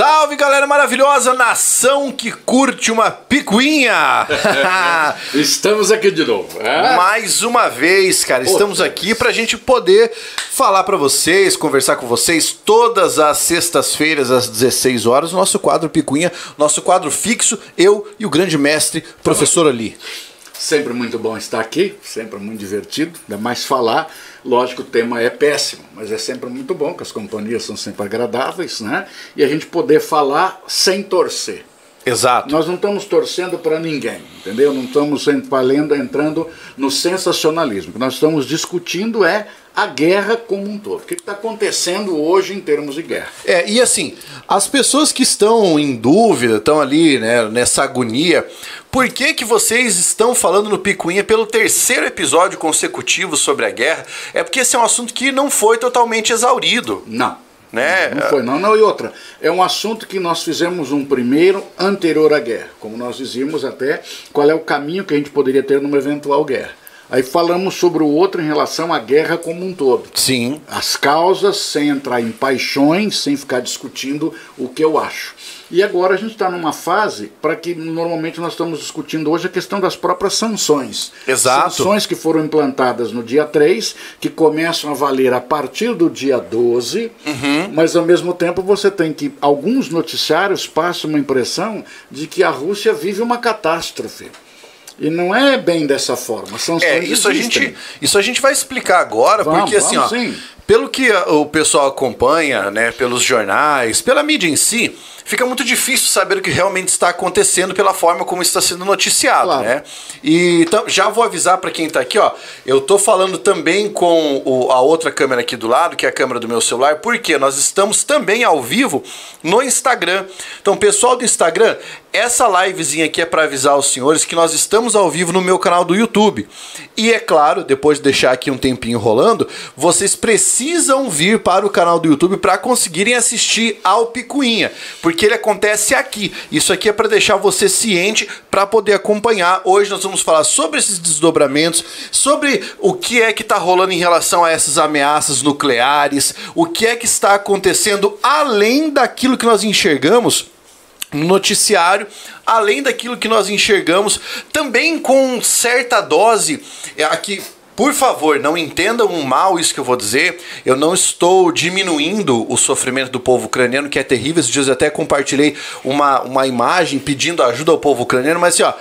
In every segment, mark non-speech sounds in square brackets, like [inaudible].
Salve galera maravilhosa, nação que curte uma picuinha! [laughs] Estamos aqui de novo. É? Mais uma vez, cara, estamos aqui pra gente poder falar pra vocês, conversar com vocês todas as sextas-feiras às 16 horas, nosso quadro Picuinha, nosso quadro fixo, eu e o grande mestre, professor Ali. Sempre muito bom estar aqui, sempre muito divertido, ainda mais falar. Lógico, o tema é péssimo, mas é sempre muito bom, que as companhias são sempre agradáveis, né? E a gente poder falar sem torcer. Exato. Nós não estamos torcendo para ninguém, entendeu? Não estamos valendo, entrando no sensacionalismo. O que nós estamos discutindo é a guerra como um todo. O que está acontecendo hoje em termos de guerra? É, e assim, as pessoas que estão em dúvida, estão ali né, nessa agonia, por que, que vocês estão falando no Picuinha pelo terceiro episódio consecutivo sobre a guerra? É porque esse é um assunto que não foi totalmente exaurido. Não. Né? Não foi, não, não. E outra, é um assunto que nós fizemos um primeiro anterior à guerra. Como nós dizíamos até, qual é o caminho que a gente poderia ter numa eventual guerra. Aí falamos sobre o outro em relação à guerra como um todo. Sim. As causas, sem entrar em paixões, sem ficar discutindo o que eu acho. E agora a gente está numa fase para que normalmente nós estamos discutindo hoje a questão das próprias sanções. Exato. Sanções que foram implantadas no dia 3, que começam a valer a partir do dia 12, uhum. mas ao mesmo tempo você tem que. Alguns noticiários passam uma impressão de que a Rússia vive uma catástrofe. E não é bem dessa forma. São é, isso a gente Isso a gente vai explicar agora, vamos, porque assim, ó, sim. Pelo que o pessoal acompanha, né, pelos jornais, pela mídia em si, fica muito difícil saber o que realmente está acontecendo pela forma como está sendo noticiado, claro. né? E então, já vou avisar para quem está aqui, ó, eu tô falando também com o, a outra câmera aqui do lado, que é a câmera do meu celular, porque nós estamos também ao vivo no Instagram. Então, pessoal do Instagram, essa livezinha aqui é para avisar os senhores que nós estamos ao vivo no meu canal do YouTube. E é claro, depois de deixar aqui um tempinho rolando, vocês precisam vir para o canal do YouTube para conseguirem assistir ao Picuinha, porque ele acontece aqui. Isso aqui é para deixar você ciente para poder acompanhar. Hoje nós vamos falar sobre esses desdobramentos, sobre o que é que está rolando em relação a essas ameaças nucleares, o que é que está acontecendo além daquilo que nós enxergamos no noticiário, além daquilo que nós enxergamos, também com certa dose é, aqui. Por favor, não entendam mal isso que eu vou dizer. Eu não estou diminuindo o sofrimento do povo ucraniano, que é terrível. Esses dias eu até compartilhei uma, uma imagem pedindo ajuda ao povo ucraniano, mas assim, ó,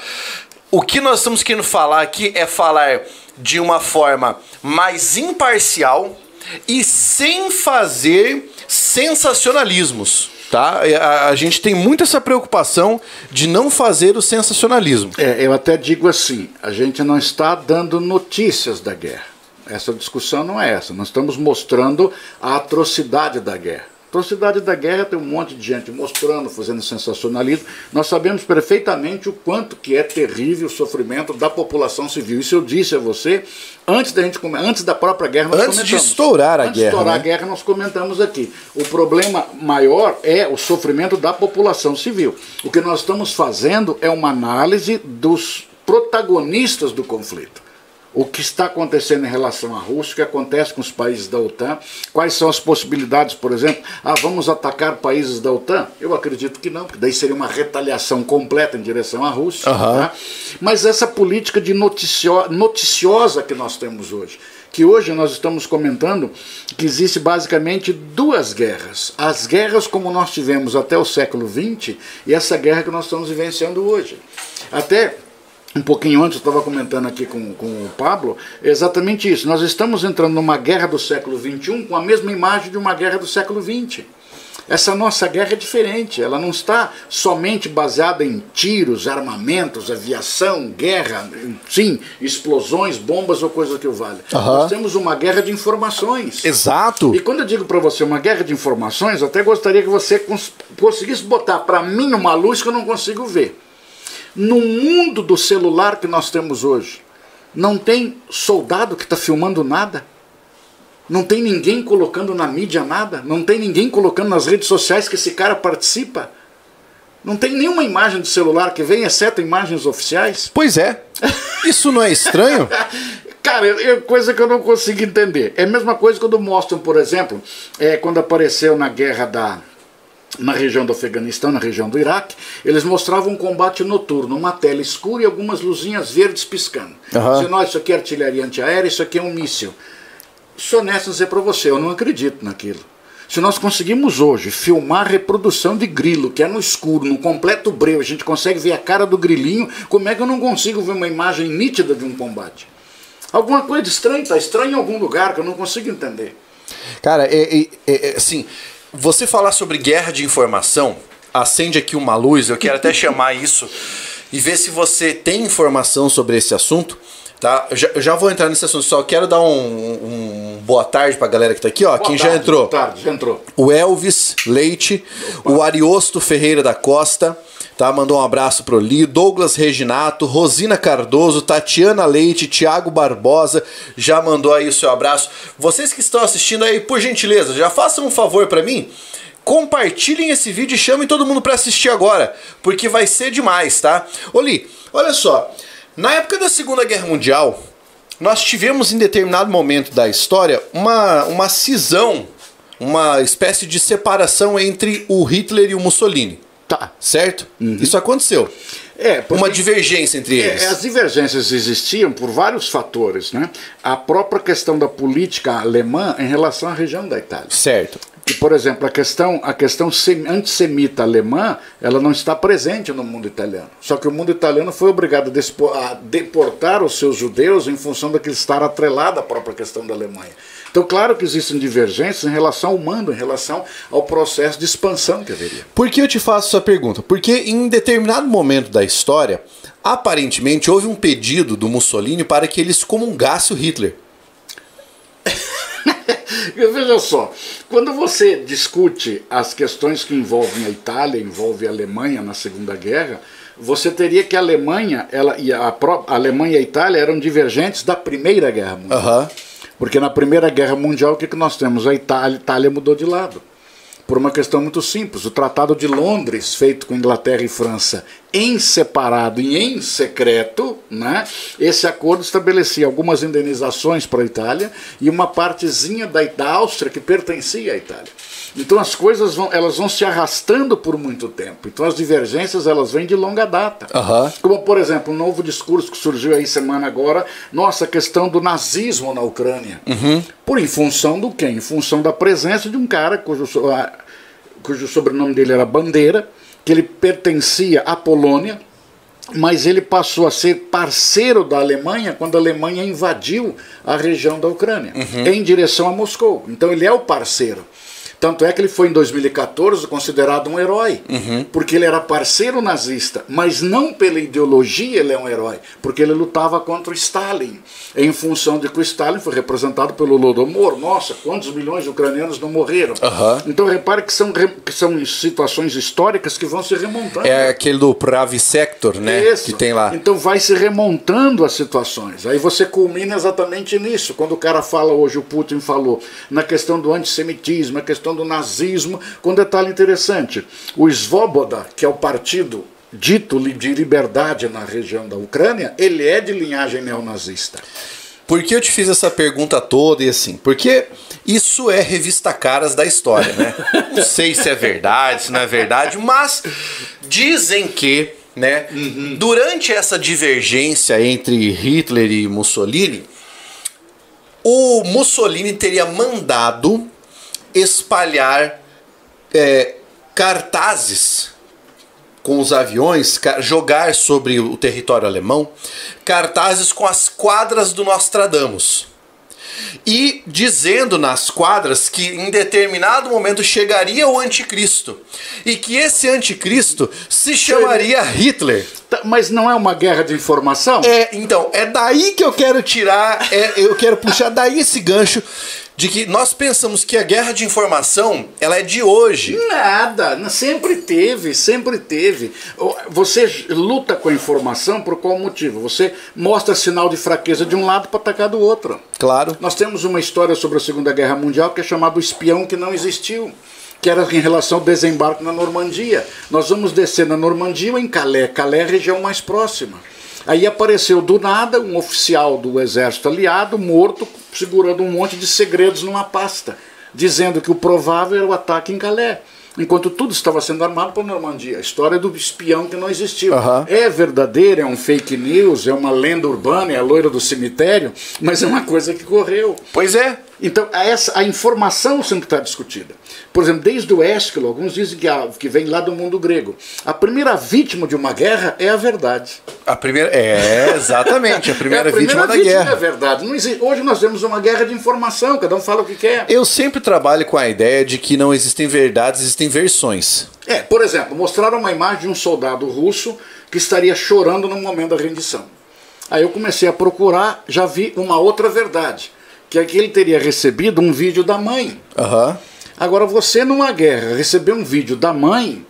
o que nós estamos querendo falar aqui é falar de uma forma mais imparcial e sem fazer sensacionalismos tá? A, a, gente tem muito essa preocupação de não fazer o sensacionalismo. É, eu até digo assim: a gente não está dando notícias da guerra. Essa discussão não é essa. Nós estamos mostrando a atrocidade da guerra. Atrocidade da guerra tem um monte de gente mostrando, fazendo sensacionalismo. Nós sabemos perfeitamente o quanto que é terrível o sofrimento da população civil. Isso eu disse a você antes da gente antes da própria guerra. Nós antes comentamos. de estourar a antes guerra. De estourar né? a guerra nós comentamos aqui. O problema maior é o sofrimento da população civil. O que nós estamos fazendo é uma análise dos protagonistas do conflito o que está acontecendo em relação à Rússia, o que acontece com os países da OTAN, quais são as possibilidades, por exemplo, ah, vamos atacar países da OTAN? Eu acredito que não, porque daí seria uma retaliação completa em direção à Rússia. Uhum. Tá? Mas essa política de noticio noticiosa que nós temos hoje, que hoje nós estamos comentando que existe basicamente duas guerras. As guerras como nós tivemos até o século XX e essa guerra que nós estamos vivenciando hoje. Até um pouquinho antes, eu estava comentando aqui com, com o Pablo, exatamente isso. Nós estamos entrando numa guerra do século XXI com a mesma imagem de uma guerra do século XX. Essa nossa guerra é diferente, ela não está somente baseada em tiros, armamentos, aviação, guerra, sim, explosões, bombas ou coisa que o valha. Uhum. Nós temos uma guerra de informações. Exato. E quando eu digo para você uma guerra de informações, eu até gostaria que você cons conseguisse botar para mim uma luz que eu não consigo ver. No mundo do celular que nós temos hoje, não tem soldado que está filmando nada. Não tem ninguém colocando na mídia nada. Não tem ninguém colocando nas redes sociais que esse cara participa. Não tem nenhuma imagem de celular que vem, exceto imagens oficiais. Pois é. Isso não é estranho? [laughs] Cara, é coisa que eu não consigo entender. É a mesma coisa quando mostram, por exemplo, é, quando apareceu na guerra da, na região do Afeganistão, na região do Iraque, eles mostravam um combate noturno, uma tela escura e algumas luzinhas verdes piscando. Aham. Se nós, isso aqui é artilharia antiaérea, isso aqui é um míssil. Sou honesto dizer para você, eu não acredito naquilo. Se nós conseguimos hoje filmar a reprodução de grilo, que é no escuro, no completo breu, a gente consegue ver a cara do grilinho, como é que eu não consigo ver uma imagem nítida de um combate? Alguma coisa estranha, está estranho em algum lugar que eu não consigo entender. Cara, é, é- é- é, assim, você falar sobre guerra de informação acende aqui uma luz. Eu quero até chamar isso e ver se você tem informação sobre esse assunto. Tá? Eu já, eu já vou entrar nesse assunto. Só quero dar um, um boa tarde pra galera que tá aqui, ó. Boa Quem já tarde, entrou? Boa tarde, já entrou. O Elvis Leite, o Ariosto Ferreira da Costa, tá? Mandou um abraço pro Li, Douglas Reginato, Rosina Cardoso, Tatiana Leite, Tiago Barbosa, já mandou aí o seu abraço. Vocês que estão assistindo aí, por gentileza, já façam um favor pra mim. Compartilhem esse vídeo e chamem todo mundo pra assistir agora, porque vai ser demais, tá? Ô Li, olha só, na época da Segunda Guerra Mundial, nós tivemos em determinado momento da história uma, uma cisão, uma espécie de separação entre o Hitler e o Mussolini, Tá. certo? Isso aconteceu. É, porque- Uma divergência entre eles. É, as divergências existiam por vários fatores, né? A própria questão da política alemã em relação à região da Itália. Certo. Que, por exemplo, a questão, a questão sem- antissemita alemã, ela não está presente no mundo italiano. Só que o mundo italiano foi obrigado a, a deportar os seus judeus em função daquele estar atrelado à própria questão da Alemanha. Então, claro que existem divergências em relação ao mando, em relação ao processo de expansão que haveria. Por que eu te faço essa pergunta? Porque em determinado momento da história, aparentemente houve um pedido do Mussolini para que ele excomungasse o Hitler. [laughs] Veja só, quando você discute as questões que envolvem a Itália, envolve a Alemanha na Segunda Guerra, você teria que a Alemanha, ela e a, a Alemanha e a Itália eram divergentes da Primeira Guerra Mundial. Aham. Porque na Primeira Guerra Mundial o que, que nós temos? A Itália, Itália mudou de lado. Por uma questão muito simples. O Tratado de Londres, feito com Inglaterra e França em separado e em secreto, né? esse acordo estabelecia algumas indenizações para a Itália e uma partezinha da, da Áustria que pertencia à Itália. Então as coisas vão, elas vão se arrastando por muito tempo. Então as divergências elas vêm de longa data. Aham. Como, por exemplo, um novo discurso que surgiu aí semana agora, nossa, a questão do nazismo na Ucrânia. Por em função do quê? Em função da presença de um cara cujo, cujo sobrenome dele era Bandeira, que ele pertencia à Polônia, mas ele passou a ser parceiro da Alemanha quando a Alemanha invadiu a região da Ucrânia, em direção a Moscou. Então ele é o parceiro. Tanto é que ele foi em 2014 considerado um herói, porque ele era parceiro nazista, mas não pela ideologia ele é um herói, porque ele lutava contra o Stalin, em função de que o Stalin foi representado pelo Lodomor. Nossa, quantos milhões de ucranianos não morreram? Aham. Então repare que são, que são situações históricas que vão se remontando. É aquele do Pravi Sector, né? Isso. Que tem lá. Então vai se remontando as situações. Aí você culmina exatamente nisso. Quando o cara fala hoje, o Putin falou, na questão do antissemitismo, na questão do nazismo, com um detalhe interessante. O Svoboda, que é o partido dito de liberdade na região da Ucrânia, ele é de linhagem neonazista. Por que eu te fiz essa pergunta toda e assim? Porque isso é revista caras da história, né? Não sei se é verdade, se não é verdade, mas dizem que, né, durante essa divergência entre Hitler e Mussolini, o Mussolini teria mandado espalhar é, cartazes com os aviões, jogar sobre o território alemão cartazes com as quadras do Nostradamus. E dizendo nas quadras que em determinado momento chegaria o anticristo. E que esse anticristo se chamaria Hitler. Tá, Mas não é uma guerra de informação? É, então, é daí que eu quero tirar, é, eu quero puxar daí esse gancho de que nós pensamos que a guerra de informação, ela é de hoje. Nada, sempre teve, sempre teve. Você luta com a informação por qual motivo? Você mostra sinal de fraqueza de um lado para atacar do outro. Claro. Nós temos uma história sobre a Segunda Guerra Mundial que é chamada o espião que não existiu. Que era em relação ao desembarque na Normandia. Nós vamos descer na Normandia ou em Calais. Calais é a região mais próxima. Aí apareceu do nada um oficial do exército aliado morto, segurando um monte de segredos numa pasta, dizendo que o provável era o ataque em Calais. enquanto tudo estava sendo armado para a Normandia. A história do espião que não existiu. Aham. É verdadeira, é um fake news, é uma lenda urbana, é a loira do cemitério, mas é uma coisa que correu. Pois é. Então, a, essa, a informação sempre está discutida. Por exemplo, desde o Ésquilo, alguns dizem que, a- que vem lá do mundo grego. A primeira vítima de uma guerra é a verdade. A primeira. É, exatamente. A primeira, [laughs] é a primeira vítima da vítima guerra. é a verdade. Existe- hoje nós temos uma guerra de informação, cada um fala o que quer. Eu sempre trabalho com a ideia de que não existem verdades, existem versões. É, por exemplo, mostraram uma imagem de um soldado russo que estaria chorando no momento da rendição. Aí eu comecei a procurar, já vi uma outra verdade, que é que ele teria recebido um vídeo da mãe. Aham. Agora, você numa guerra receber um vídeo da mãe,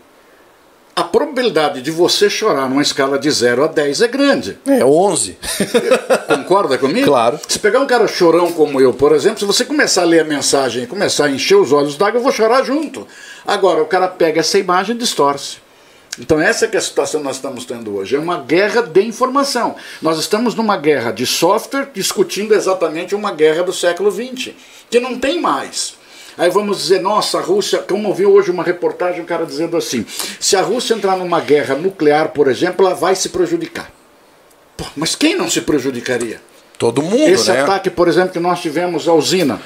a probabilidade de você chorar numa escala de 0 a 10 é grande. É, 11. [laughs] Concorda comigo? Claro. Se pegar um cara chorão como eu, por exemplo, se você começar a ler a mensagem e começar a encher os olhos d'água, eu vou chorar junto. Agora, o cara pega essa imagem e distorce. Então essa que é a situação que nós estamos tendo hoje. É uma guerra de informação. Nós estamos numa guerra de software discutindo exatamente uma guerra do século XX, que não tem mais. Aí vamos dizer, nossa, a Rússia, como eu vi hoje uma reportagem, um cara dizendo assim, se a Rússia entrar numa guerra nuclear, por exemplo, ela vai se prejudicar. Pô, mas quem não se prejudicaria? Todo mundo, Esse né? ataque, por exemplo, que nós tivemos à usina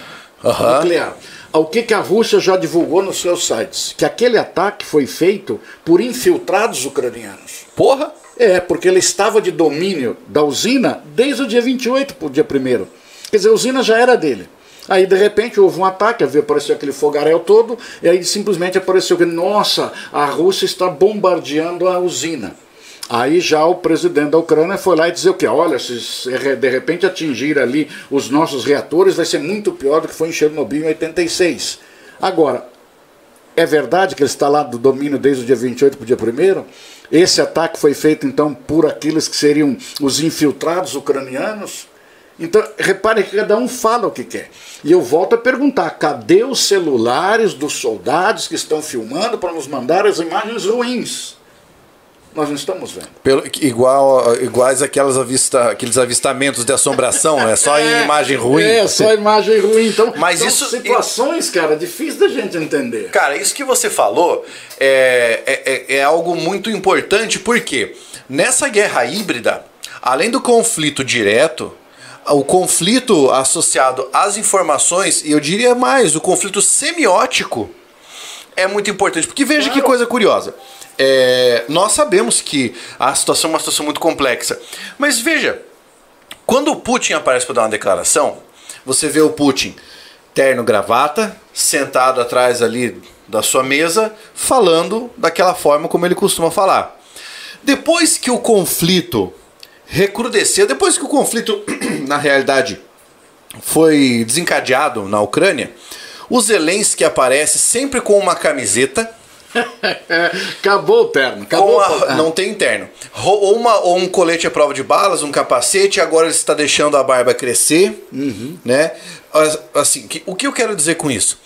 nuclear. O que, que a Rússia já divulgou nos seus sites? Que aquele ataque foi feito por infiltrados ucranianos. Porra! É, porque ele estava de domínio da usina desde o dia 28 para o dia 1 Quer dizer, a usina já era dele. Aí, de repente, houve um ataque, apareceu aquele fogaréu todo, e aí simplesmente apareceu que, nossa, a Rússia está bombardeando a usina. Aí já o presidente da Ucrânia foi lá e dizer o que? Olha, se de repente atingir ali os nossos reatores, vai ser muito pior do que foi em Chernobyl em 86. Agora, é verdade que ele está lá do domínio desde o dia 28 para o dia 1 Esse ataque foi feito então por aqueles que seriam os infiltrados ucranianos? Então, repare que cada um fala o que quer. E eu volto a perguntar: cadê os celulares dos soldados que estão filmando para nos mandar as imagens ruins? Nós não estamos vendo. Pelo, igual, iguais aquelas avista, aqueles avistamentos de assombração, é só em imagem ruim. É, só imagem ruim. Então, Mas são isso- situações, cara, difíceis da gente entender. Cara, isso que você falou é, é, é- é algo muito importante, porque nessa guerra híbrida, além do conflito direto, o conflito associado às informações, e eu diria mais, o conflito semiótico é muito importante. Porque veja que coisa curiosa. É, nós sabemos que a situação é uma situação muito complexa. Mas veja, quando o Putin aparece para dar uma declaração, você vê o Putin terno gravata, sentado atrás ali da sua mesa, falando daquela forma como ele costuma falar. Depois que o conflito recrudesceu, depois que o conflito, [clears throat] na realidade, foi desencadeado na Ucrânia, o Zelensky aparece sempre com uma camiseta [laughs] acabou o terno. Acabou a- terno. não tem interno. Ro- Ou, uma, ou um colete à prova de balas, um capacete, agora ele está deixando a barba crescer, né? As- Assim, o que eu quero dizer com isso?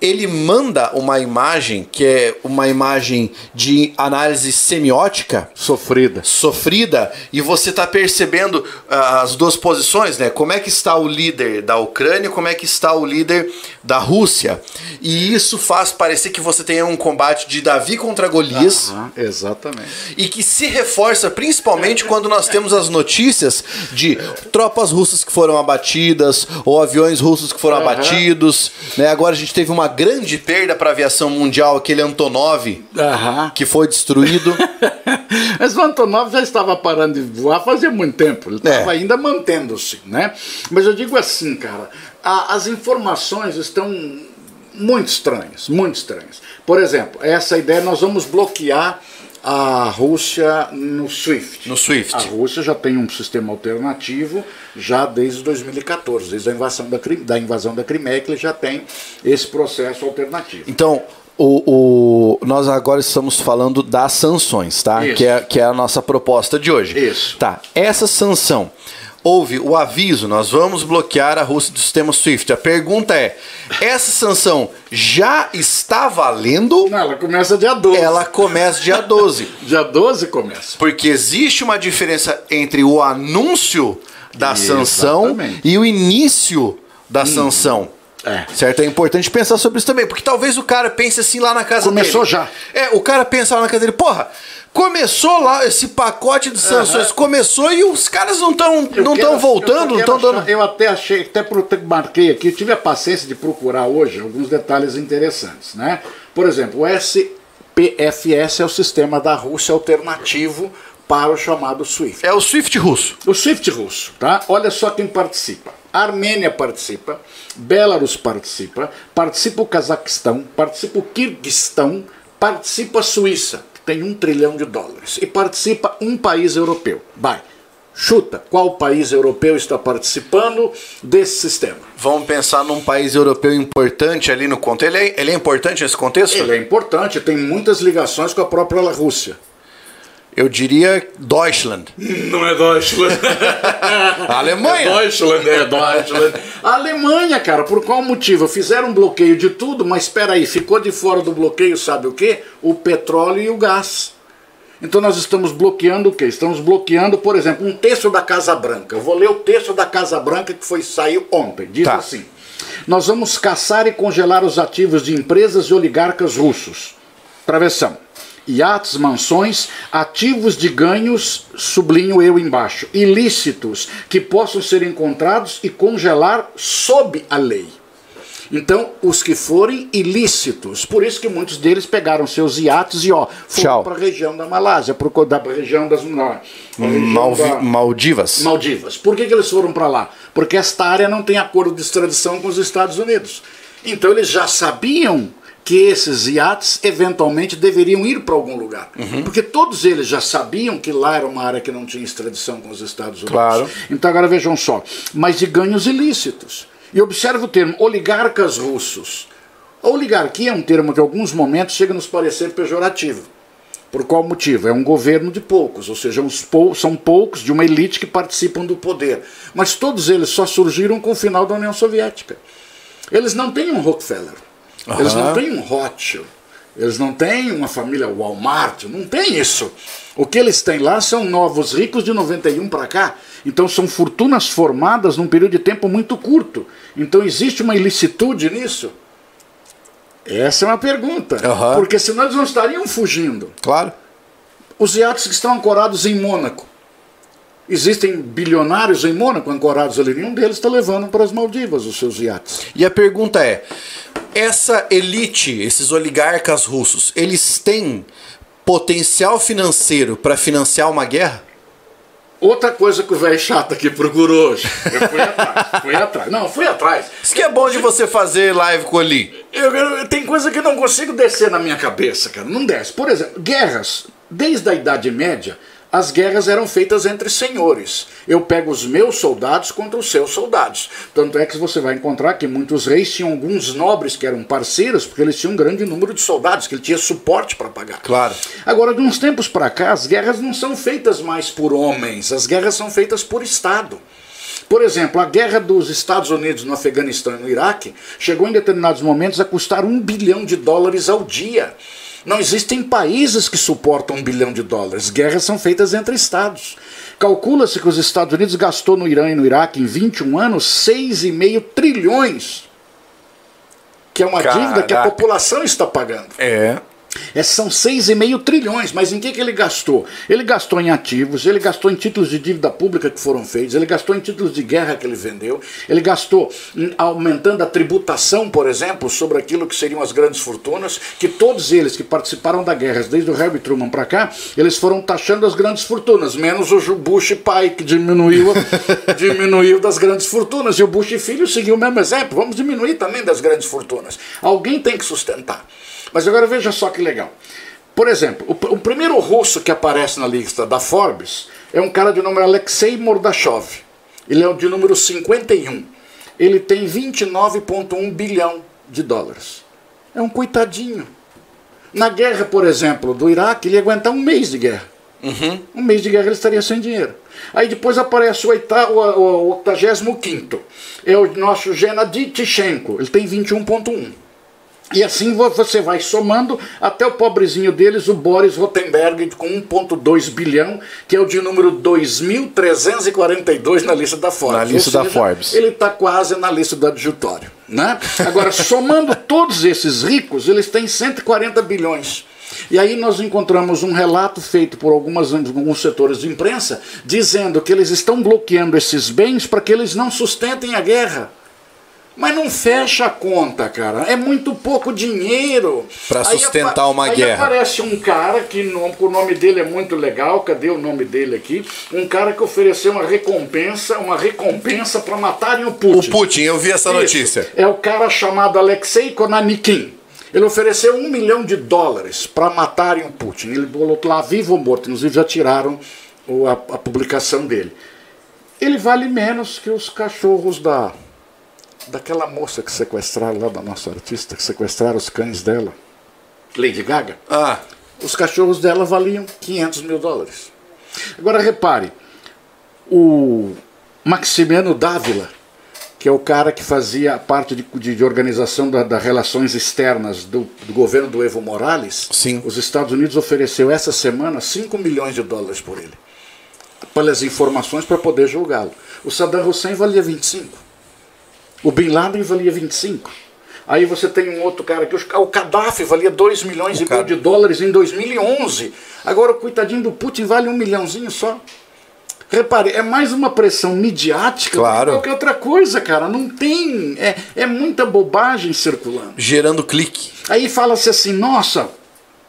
Ele manda uma imagem que é uma imagem de análise semiótica Sofrida. sofrida e você está percebendo ah, as duas posições, né? Como é que está o líder da Ucrânia, como é que está o líder da Rússia. E isso faz parecer que você tem um combate de Davi contra Golias. Ah, exatamente. E que se reforça principalmente quando nós temos as notícias de tropas russas que foram abatidas ou aviões russos que foram Aham. abatidos. Né? Agora a gente teve uma grande perda para a aviação mundial, aquele Antonov Aham. que foi destruído. [laughs] Mas o Antonov já estava parando de voar fazia muito tempo. Ele estava É. ainda mantendo-se, né? Mas eu digo assim, cara, a- as informações estão muito estranhas, muito estranhas. Por exemplo, essa ideia nós vamos bloquear a Rússia no SWIFT. No SWIFT. A Rússia já tem um sistema alternativo já desde 2014, desde a invasão da, da invasão da Crimeia, que ele já tem esse processo alternativo. Então, o, o- nós agora estamos falando das sanções, tá? Isso. Que é, que é a nossa proposta de hoje. Isso. Tá, essa sanção. Houve o aviso, nós vamos bloquear a Rússia do sistema SWIFT. A pergunta é: essa sanção já está valendo? Não, ela começa dia 12. Ela começa dia 12. [laughs] Dia 12 começa. Porque existe uma diferença entre o anúncio da sanção Exatamente. e o início da sanção. É. Certo? É importante pensar sobre isso também, porque talvez o cara pense assim lá na casa Começou dele. já. É, o cara pensa lá na casa dele, porra, começou lá esse pacote de sanções, começou e os caras não estão não quero- estão voltando, não estão dando. Eu até achei, até marquei aqui, tive a paciência de procurar hoje alguns detalhes interessantes, né? Por exemplo, o SPFS é o sistema da Rússia alternativo para o chamado SWIFT. É o Swift russo. O SWIFT russo, tá? Olha só quem participa. A Armênia participa, Belarus participa, participa o Cazaquistão, participa o Quirguistão, participa a Suíça, tem um trilhão de dólares, e participa um país europeu. Vai, chuta, qual país europeu está participando desse sistema? Vamos pensar num país europeu importante ali no contexto. Ele é, ele é importante nesse contexto? Ele é importante, tem muitas ligações com a própria Rússia. Eu diria Deutschland. [laughs] Não é Deutschland. [laughs] Alemanha. Deutschland, é Deutschland. A [laughs] Alemanha, cara, por qual motivo? Fizeram um bloqueio de tudo, mas espera aí, ficou de fora do bloqueio, sabe o quê? O petróleo e o gás. Então nós estamos bloqueando o quê? Estamos bloqueando, por exemplo, um texto da Casa Branca. Eu vou ler o texto da Casa Branca que foi saiu ontem. Diz Tá. assim: Nós vamos caçar e congelar os ativos de empresas e oligarcas russos. Travessão. Iates, mansões, ativos de ganhos, sublinho eu embaixo, ilícitos que possam ser encontrados e congelar sob a lei. Então, os que forem ilícitos, por isso que muitos deles pegaram seus iates e ó, foram para a região da Malásia, pro, da região das não, região Malvi- da- Maldivas. Maldivas. Por que, que eles foram para lá? Porque esta área não tem acordo de extradição com os Estados Unidos. Então eles já sabiam que esses iates eventualmente deveriam ir para algum lugar. Porque todos eles já sabiam que lá era uma área que não tinha extradição com os Estados Unidos. Claro. Então agora vejam só, mas de ganhos ilícitos. E observe o termo oligarcas russos. A oligarquia é um termo que, em alguns momentos, chega a nos parecer pejorativo. Por qual motivo? É um governo de poucos, ou seja, pou- são poucos de uma elite que participam do poder. Mas todos eles só surgiram com o final da União Soviética. Eles não têm um Rockefeller, eles não têm um Rothschild, eles não têm uma família Walmart, não tem isso. O que eles têm lá são novos ricos de 91 para cá. Então são fortunas formadas num período de tempo muito curto. Então existe uma ilicitude nisso? Essa é uma pergunta. Aham. Porque senão eles não estariam fugindo. Claro. Os iates que estão ancorados em Mônaco. Existem bilionários em Mônaco ancorados ali. Nenhum deles está levando para as Maldivas os seus iates. E a pergunta é: essa elite, esses oligarcas russos, eles têm potencial financeiro para financiar uma guerra? Outra coisa que o velho chato aqui procurou hoje. Eu fui atrás. Fui atrás. Não, fui atrás. Isso que é bom de você fazer live com ali. Eu, eu- tem coisa que eu não consigo descer na minha cabeça, cara. Não desce. Por exemplo, guerras. Desde a Idade Média, as guerras eram feitas entre senhores. Eu pego os meus soldados contra os seus soldados. Tanto é que você vai encontrar que muitos reis tinham alguns nobres que eram parceiros, porque eles tinham um grande número de soldados, que ele tinha suporte para pagar. Claro. Agora, de uns tempos para cá, as guerras não são feitas mais por homens, as guerras são feitas por Estado. Por exemplo, a guerra dos Estados Unidos no Afeganistão e no Iraque chegou em determinados momentos a custar um bilhão de dólares ao dia. Não existem países que suportam um bilhão de dólares. Guerras são feitas entre estados. Calcula-se que os Estados Unidos gastou no Irã e no Iraque em 21 anos 6,5 trilhões. Que é uma dívida que a Caraca. população está pagando. É. É, são 6,5 trilhões, mas em que, que ele gastou? Ele gastou em ativos, ele gastou em títulos de dívida pública que foram feitos, ele gastou em títulos de guerra que ele vendeu, ele gastou aumentando a tributação, por exemplo, sobre aquilo que seriam as grandes fortunas, que todos eles que participaram da guerra, desde o Harry Truman para cá, eles foram taxando as grandes fortunas, menos o Bush pai, que diminuiu, [laughs] diminuiu das grandes fortunas, e o Bush filho seguiu o mesmo exemplo, vamos diminuir também das grandes fortunas. Alguém tem que sustentar. Mas agora veja só que legal. Por exemplo, o, o primeiro russo que aparece na lista da Forbes é um cara de nome Alexei Mordashov. Ele é o de número 51. Ele tem 29,1 bilhão de dólares. É um coitadinho. Na guerra, por exemplo, do Iraque, ele ia aguentar um mês de guerra. Um mês de guerra ele estaria sem dinheiro. Aí depois aparece o, oita- o, o, o 85. É o nosso Gennady Tishenko. Ele tem 21,1. E assim você vai somando até o pobrezinho deles, o Boris Rotenberg, com 1,2 bilhão, que é o de número 2.342 na lista da Forbes. Na lista seja, da Forbes. Ele está quase na lista do adjutório. Né? Agora, somando [laughs] todos esses ricos, eles têm 140 bilhões. E aí nós encontramos um relato feito por algumas, alguns setores de imprensa dizendo que eles estão bloqueando esses bens para que eles não sustentem a guerra. Mas não fecha a conta, cara. É muito pouco dinheiro. Para sustentar uma aí guerra. aparece um cara que no, o nome dele é muito legal. Cadê o nome dele aqui? Um cara que ofereceu uma recompensa, uma recompensa para matarem o Putin. O Putin, eu vi essa Isso. notícia. É o cara chamado Alexei Konanikin. Ele ofereceu um milhão de dólares para matarem o Putin. Ele botou lá vivo ou morto. Inclusive já tiraram a, a publicação dele. Ele vale menos que os cachorros da daquela moça que sequestraram lá da nossa artista, que sequestraram os cães dela, Lady Gaga. Ah. Os cachorros dela valiam 500 mil dólares. Agora repare, o Maximiano Dávila, que é o cara que fazia parte de, de, de organização das da relações externas do, do, governo do Evo Morales, Sim. os Estados Unidos ofereceu essa semana 5 milhões de dólares por ele, pelas informações para poder julgá-lo. O Saddam Hussein valia 25. O Bin Laden valia 25. Aí você tem um outro cara que o Gaddafi valia 2 milhões o e meio de dólares em 2011. Agora o coitadinho do Putin vale um milhãozinho só. Repare, é mais uma pressão midiática claro. do que qualquer outra coisa, cara. Não tem. É, é muita bobagem circulando. Gerando clique. Aí fala-se assim, nossa,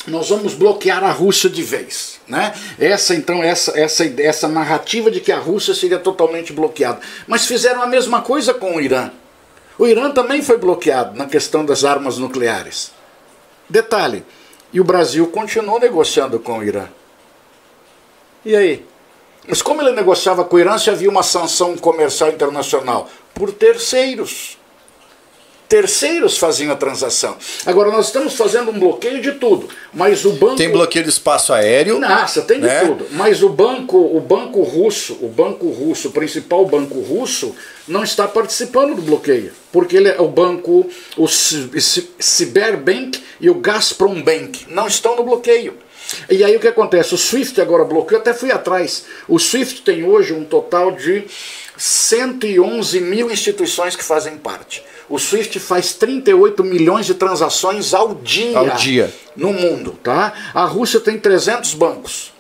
nós vamos bloquear a Rússia de vez. Né? Essa então essa, essa, essa narrativa de que a Rússia seria totalmente bloqueada. Mas fizeram a mesma coisa com o Irã. O Irã também foi bloqueado na questão das armas nucleares. Detalhe: e o Brasil continuou negociando com o Irã. E aí? Mas como ele negociava com o Irã se havia uma sanção comercial internacional? Por terceiros. Terceiros faziam a transação. Agora nós estamos fazendo um bloqueio de tudo, mas o banco tem bloqueio do espaço aéreo. Nossa, tem de né? tudo. Mas o banco, o banco russo, o banco russo, o principal banco russo, não está participando do bloqueio, porque ele é o banco, o Cyberbank e o Gazprom Bank não estão no bloqueio. E aí o que acontece? O SWIFT agora bloqueou, até fui atrás. O SWIFT tem hoje um total de 111 mil instituições que fazem parte. O Swift faz 38 milhões de transações ao dia, ao dia no mundo, tá? A Rússia tem 300 bancos.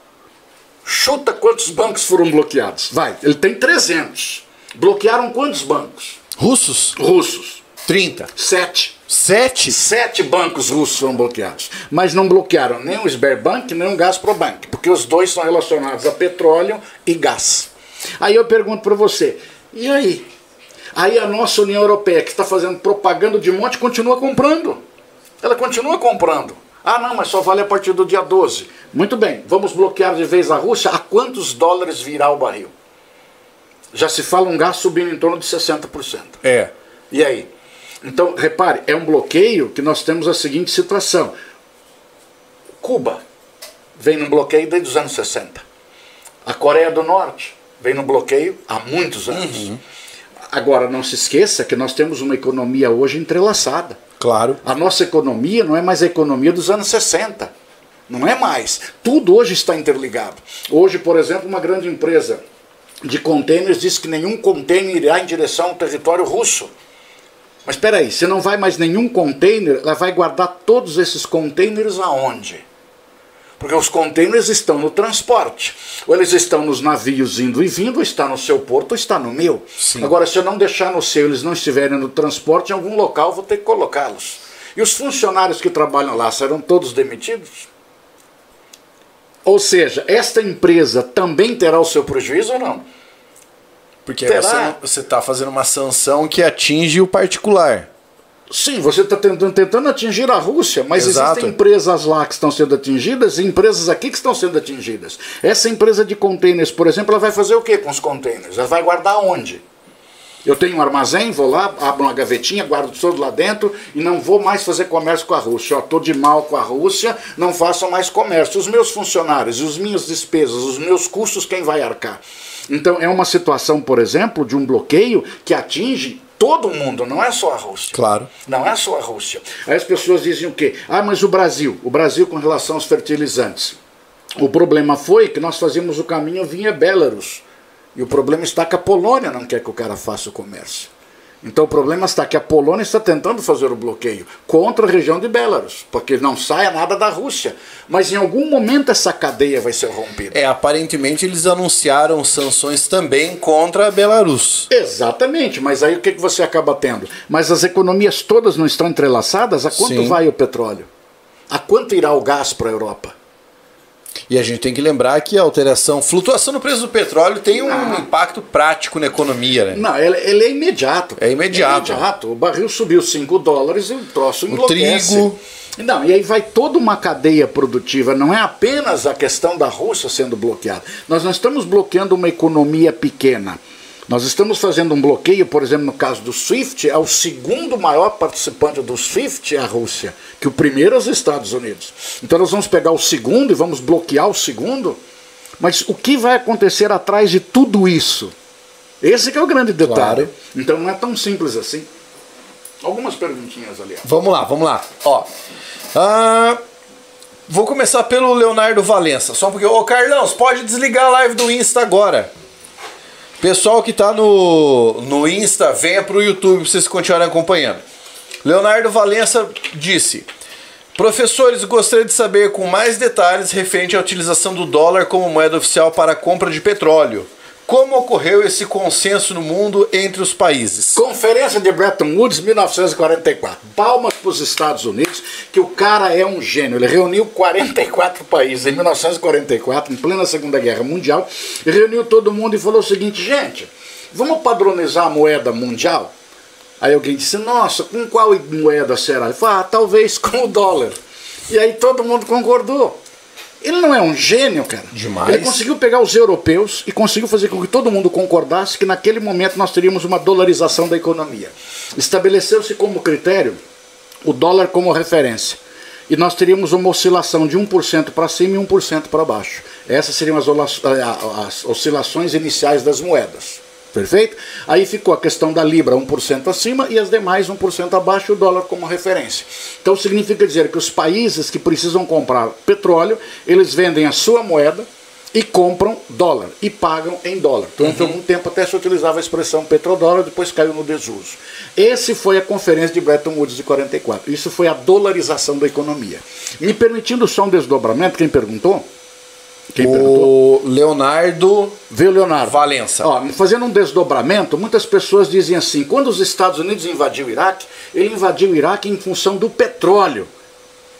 Chuta quantos bancos foram bloqueados. Vai, ele tem 300. Bloquearam quantos bancos? Russos? Russos. 30. Sete. Sete? Sete bancos russos foram bloqueados. Mas não bloquearam nem o Sberbank nem o Gazprobank, porque os dois são relacionados a petróleo e gás. Aí eu pergunto para você, e aí? Aí a nossa União Europeia, que está fazendo propaganda de monte, continua comprando. Ela continua comprando. Ah, não, mas só vale a partir do dia 12. Muito bem, vamos bloquear de vez a Rússia. A quantos dólares virá o barril? Já se fala um gás subindo em torno de 60%. É. E aí? Então, repare, é um bloqueio que nós temos a seguinte situação. Cuba vem num bloqueio desde os anos 60. A Coreia do Norte vem num bloqueio há muitos anos. Uhum. Agora, não se esqueça que nós temos uma economia hoje entrelaçada. Claro. A nossa economia não é mais a economia dos anos 60. Não é mais. Tudo hoje está interligado. Hoje, por exemplo, uma grande empresa de contêineres diz que nenhum contêiner irá em direção ao território russo. Mas espera aí, se não vai mais nenhum contêiner, ela vai guardar todos esses contêineres aonde? Porque os contêineres estão no transporte. Ou eles estão nos navios indo e vindo, ou está no seu porto, ou está no meu. Sim. Agora, se eu não deixar no seu, eles não estiverem no transporte, em algum local vou ter que colocá-los. E os funcionários que trabalham lá serão todos demitidos? Ou seja, esta empresa também terá o seu prejuízo ou não? Porque você está fazendo uma sanção que atinge o particular. Sim, você está tentando, tentando, atingir a Rússia, mas Exato. existem empresas lá que estão sendo atingidas e empresas aqui que estão sendo atingidas. Essa empresa de containers, por exemplo, ela vai fazer o que com os containers? Ela vai guardar onde? Eu tenho um armazém, vou lá, abro uma gavetinha, guardo tudo lá dentro e não vou mais fazer comércio com a Rússia. Estou de mal com a Rússia, não faço mais comércio. Os meus funcionários, os minhas despesas, os meus custos, quem vai arcar? Então é uma situação, por exemplo, de um bloqueio que atinge Todo mundo, não é só a Rússia. Claro. Não é só a Rússia. Aí as pessoas dizem o quê? Ah, mas o Brasil, o Brasil com relação aos fertilizantes. O problema foi que nós fazíamos o caminho vinha Belarus. E o problema está que a Polônia não quer que o cara faça o comércio. Então o problema está que a Polônia está tentando fazer o bloqueio contra a região de Belarus, porque não saia nada da Rússia. Mas em algum momento essa cadeia vai ser rompida. É, aparentemente eles anunciaram sanções também contra a Belarus. Exatamente, mas aí o que, que você acaba tendo? Mas as economias todas não estão entrelaçadas? A quanto Sim. vai o petróleo? A quanto irá o gás para a Europa? E a gente tem que lembrar que a alteração, flutuação no preço do petróleo tem um ah. impacto prático na economia, né? Não, ele, ele, é imediato. É imediato. É imediato. O barril subiu 5 dólares e o troço enlouquece. O trigo. Não, e aí vai toda uma cadeia produtiva, não é apenas a questão da Rússia sendo bloqueada. Nós não estamos bloqueando uma economia pequena. Nós estamos fazendo um bloqueio, por exemplo, no caso do SWIFT, é o segundo maior participante do SWIFT é a Rússia, que o primeiro é os Estados Unidos. Então nós vamos pegar o segundo e vamos bloquear o segundo. Mas o que vai acontecer atrás de tudo isso? Esse que é o grande detalhe. Claro. Então não é tão simples assim. Algumas perguntinhas ali. Vamos lá, vamos lá. Ó, uh, vou começar pelo Leonardo Valença. Só porque, ô Carlão, você pode desligar a live do Insta agora. Pessoal que está no, no Insta, venha para o YouTube para vocês continuarem acompanhando. Leonardo Valença disse: Professores, gostaria de saber com mais detalhes referente à utilização do dólar como moeda oficial para a compra de petróleo. Como ocorreu esse consenso no mundo entre os países? Conferência de Bretton Woods, 1944. Palmas para os Estados Unidos, que o cara é um gênio. Ele reuniu 44 [laughs] países em 1944, em plena Segunda Guerra Mundial, e reuniu todo mundo e falou o seguinte: gente, vamos padronizar a moeda mundial? Aí alguém disse: nossa, com qual moeda será? Ele falou: ah, talvez com o dólar. E aí todo mundo concordou. Ele não é um gênio, cara. Demais. Ele conseguiu pegar os europeus e conseguiu fazer com que todo mundo concordasse que naquele momento nós teríamos uma dolarização da economia. Estabeleceu-se como critério o dólar como referência. E nós teríamos uma oscilação de 1% para cima e 1% para baixo. Essas seriam as, as oscilações iniciais das moedas. Perfeito? Aí ficou a questão da Libra 1% acima e as demais 1% abaixo, o dólar como referência. Então significa dizer que os países que precisam comprar petróleo, eles vendem a sua moeda e compram dólar e pagam em dólar. Durante uhum. algum tempo até se utilizava a expressão petrodólar, depois caiu no desuso. Esse foi a conferência de Bretton Woods de 44. Isso foi a dolarização da economia. Me permitindo só um desdobramento, quem perguntou? Quem o perguntou? Leonardo. Veio Leonardo. Valença. Ó, fazendo um desdobramento, muitas pessoas dizem assim: quando os Estados Unidos invadiu o Iraque, ele invadiu o Iraque em função do petróleo.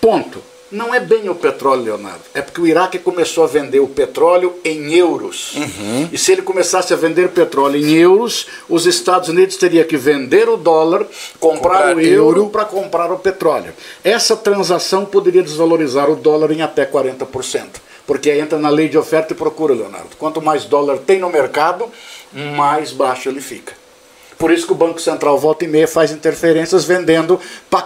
Ponto. Não é bem o petróleo, Leonardo. É porque o Iraque começou a vender o petróleo em euros. Uhum. E se ele começasse a vender petróleo em euros, os Estados Unidos teriam que vender o dólar, comprar, comprar o euro para comprar o petróleo. Essa transação poderia desvalorizar o dólar em até 40%. Porque entra na lei de oferta e procura, Leonardo. Quanto mais dólar tem no mercado, mais baixo ele fica. Por isso que o Banco Central volta e meia faz interferências vendendo.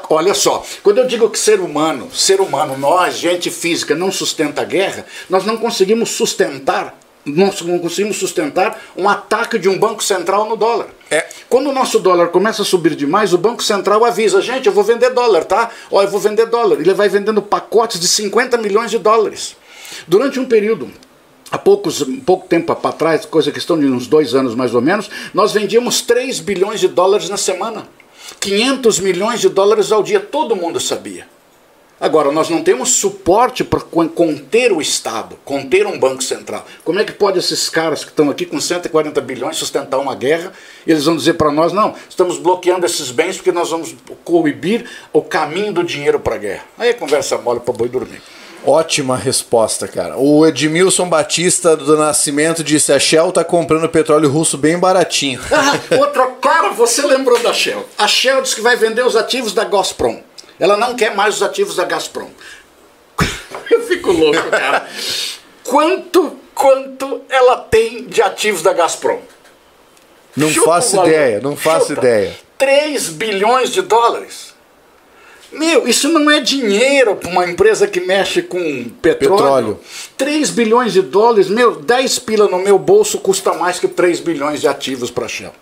Olha só, quando eu digo que ser humano, ser humano, nós, gente física, não sustenta a guerra, nós não conseguimos sustentar nós não conseguimos sustentar um ataque de um banco central no dólar. É. Quando o nosso dólar começa a subir demais, o banco central avisa: gente, eu vou vender dólar, tá? Ó, eu vou vender dólar. Ele vai vendendo pacotes de 50 milhões de dólares. Durante um período, há poucos, pouco tempo para trás, coisa questão de uns dois anos mais ou menos, nós vendíamos 3 bilhões de dólares na semana. 500 milhões de dólares ao dia, todo mundo sabia. Agora, nós não temos suporte para conter o Estado, conter um banco central. Como é que pode esses caras que estão aqui com 140 bilhões sustentar uma guerra? E eles vão dizer para nós, não, estamos bloqueando esses bens porque nós vamos coibir o caminho do dinheiro para a guerra. Aí é conversa mole para boi dormir. Ótima resposta, cara. O Edmilson Batista do Nascimento disse: a Shell tá comprando petróleo russo bem baratinho. [laughs] Ah, outra, cara, você lembrou da Shell. A Shell disse que vai vender os ativos da Gazprom. Ela não quer mais os ativos da Gazprom. [laughs] Eu fico louco, cara. Quanto, quanto ela tem de ativos da Gazprom? Não faço ideia, não faço ideia. 3 bilhões de dólares. Meu, isso não é dinheiro para uma empresa que mexe com petróleo. petróleo. 3 bilhões de dólares, meu, 10 pila no meu bolso custa mais que 3 bilhões de ativos para a Shell.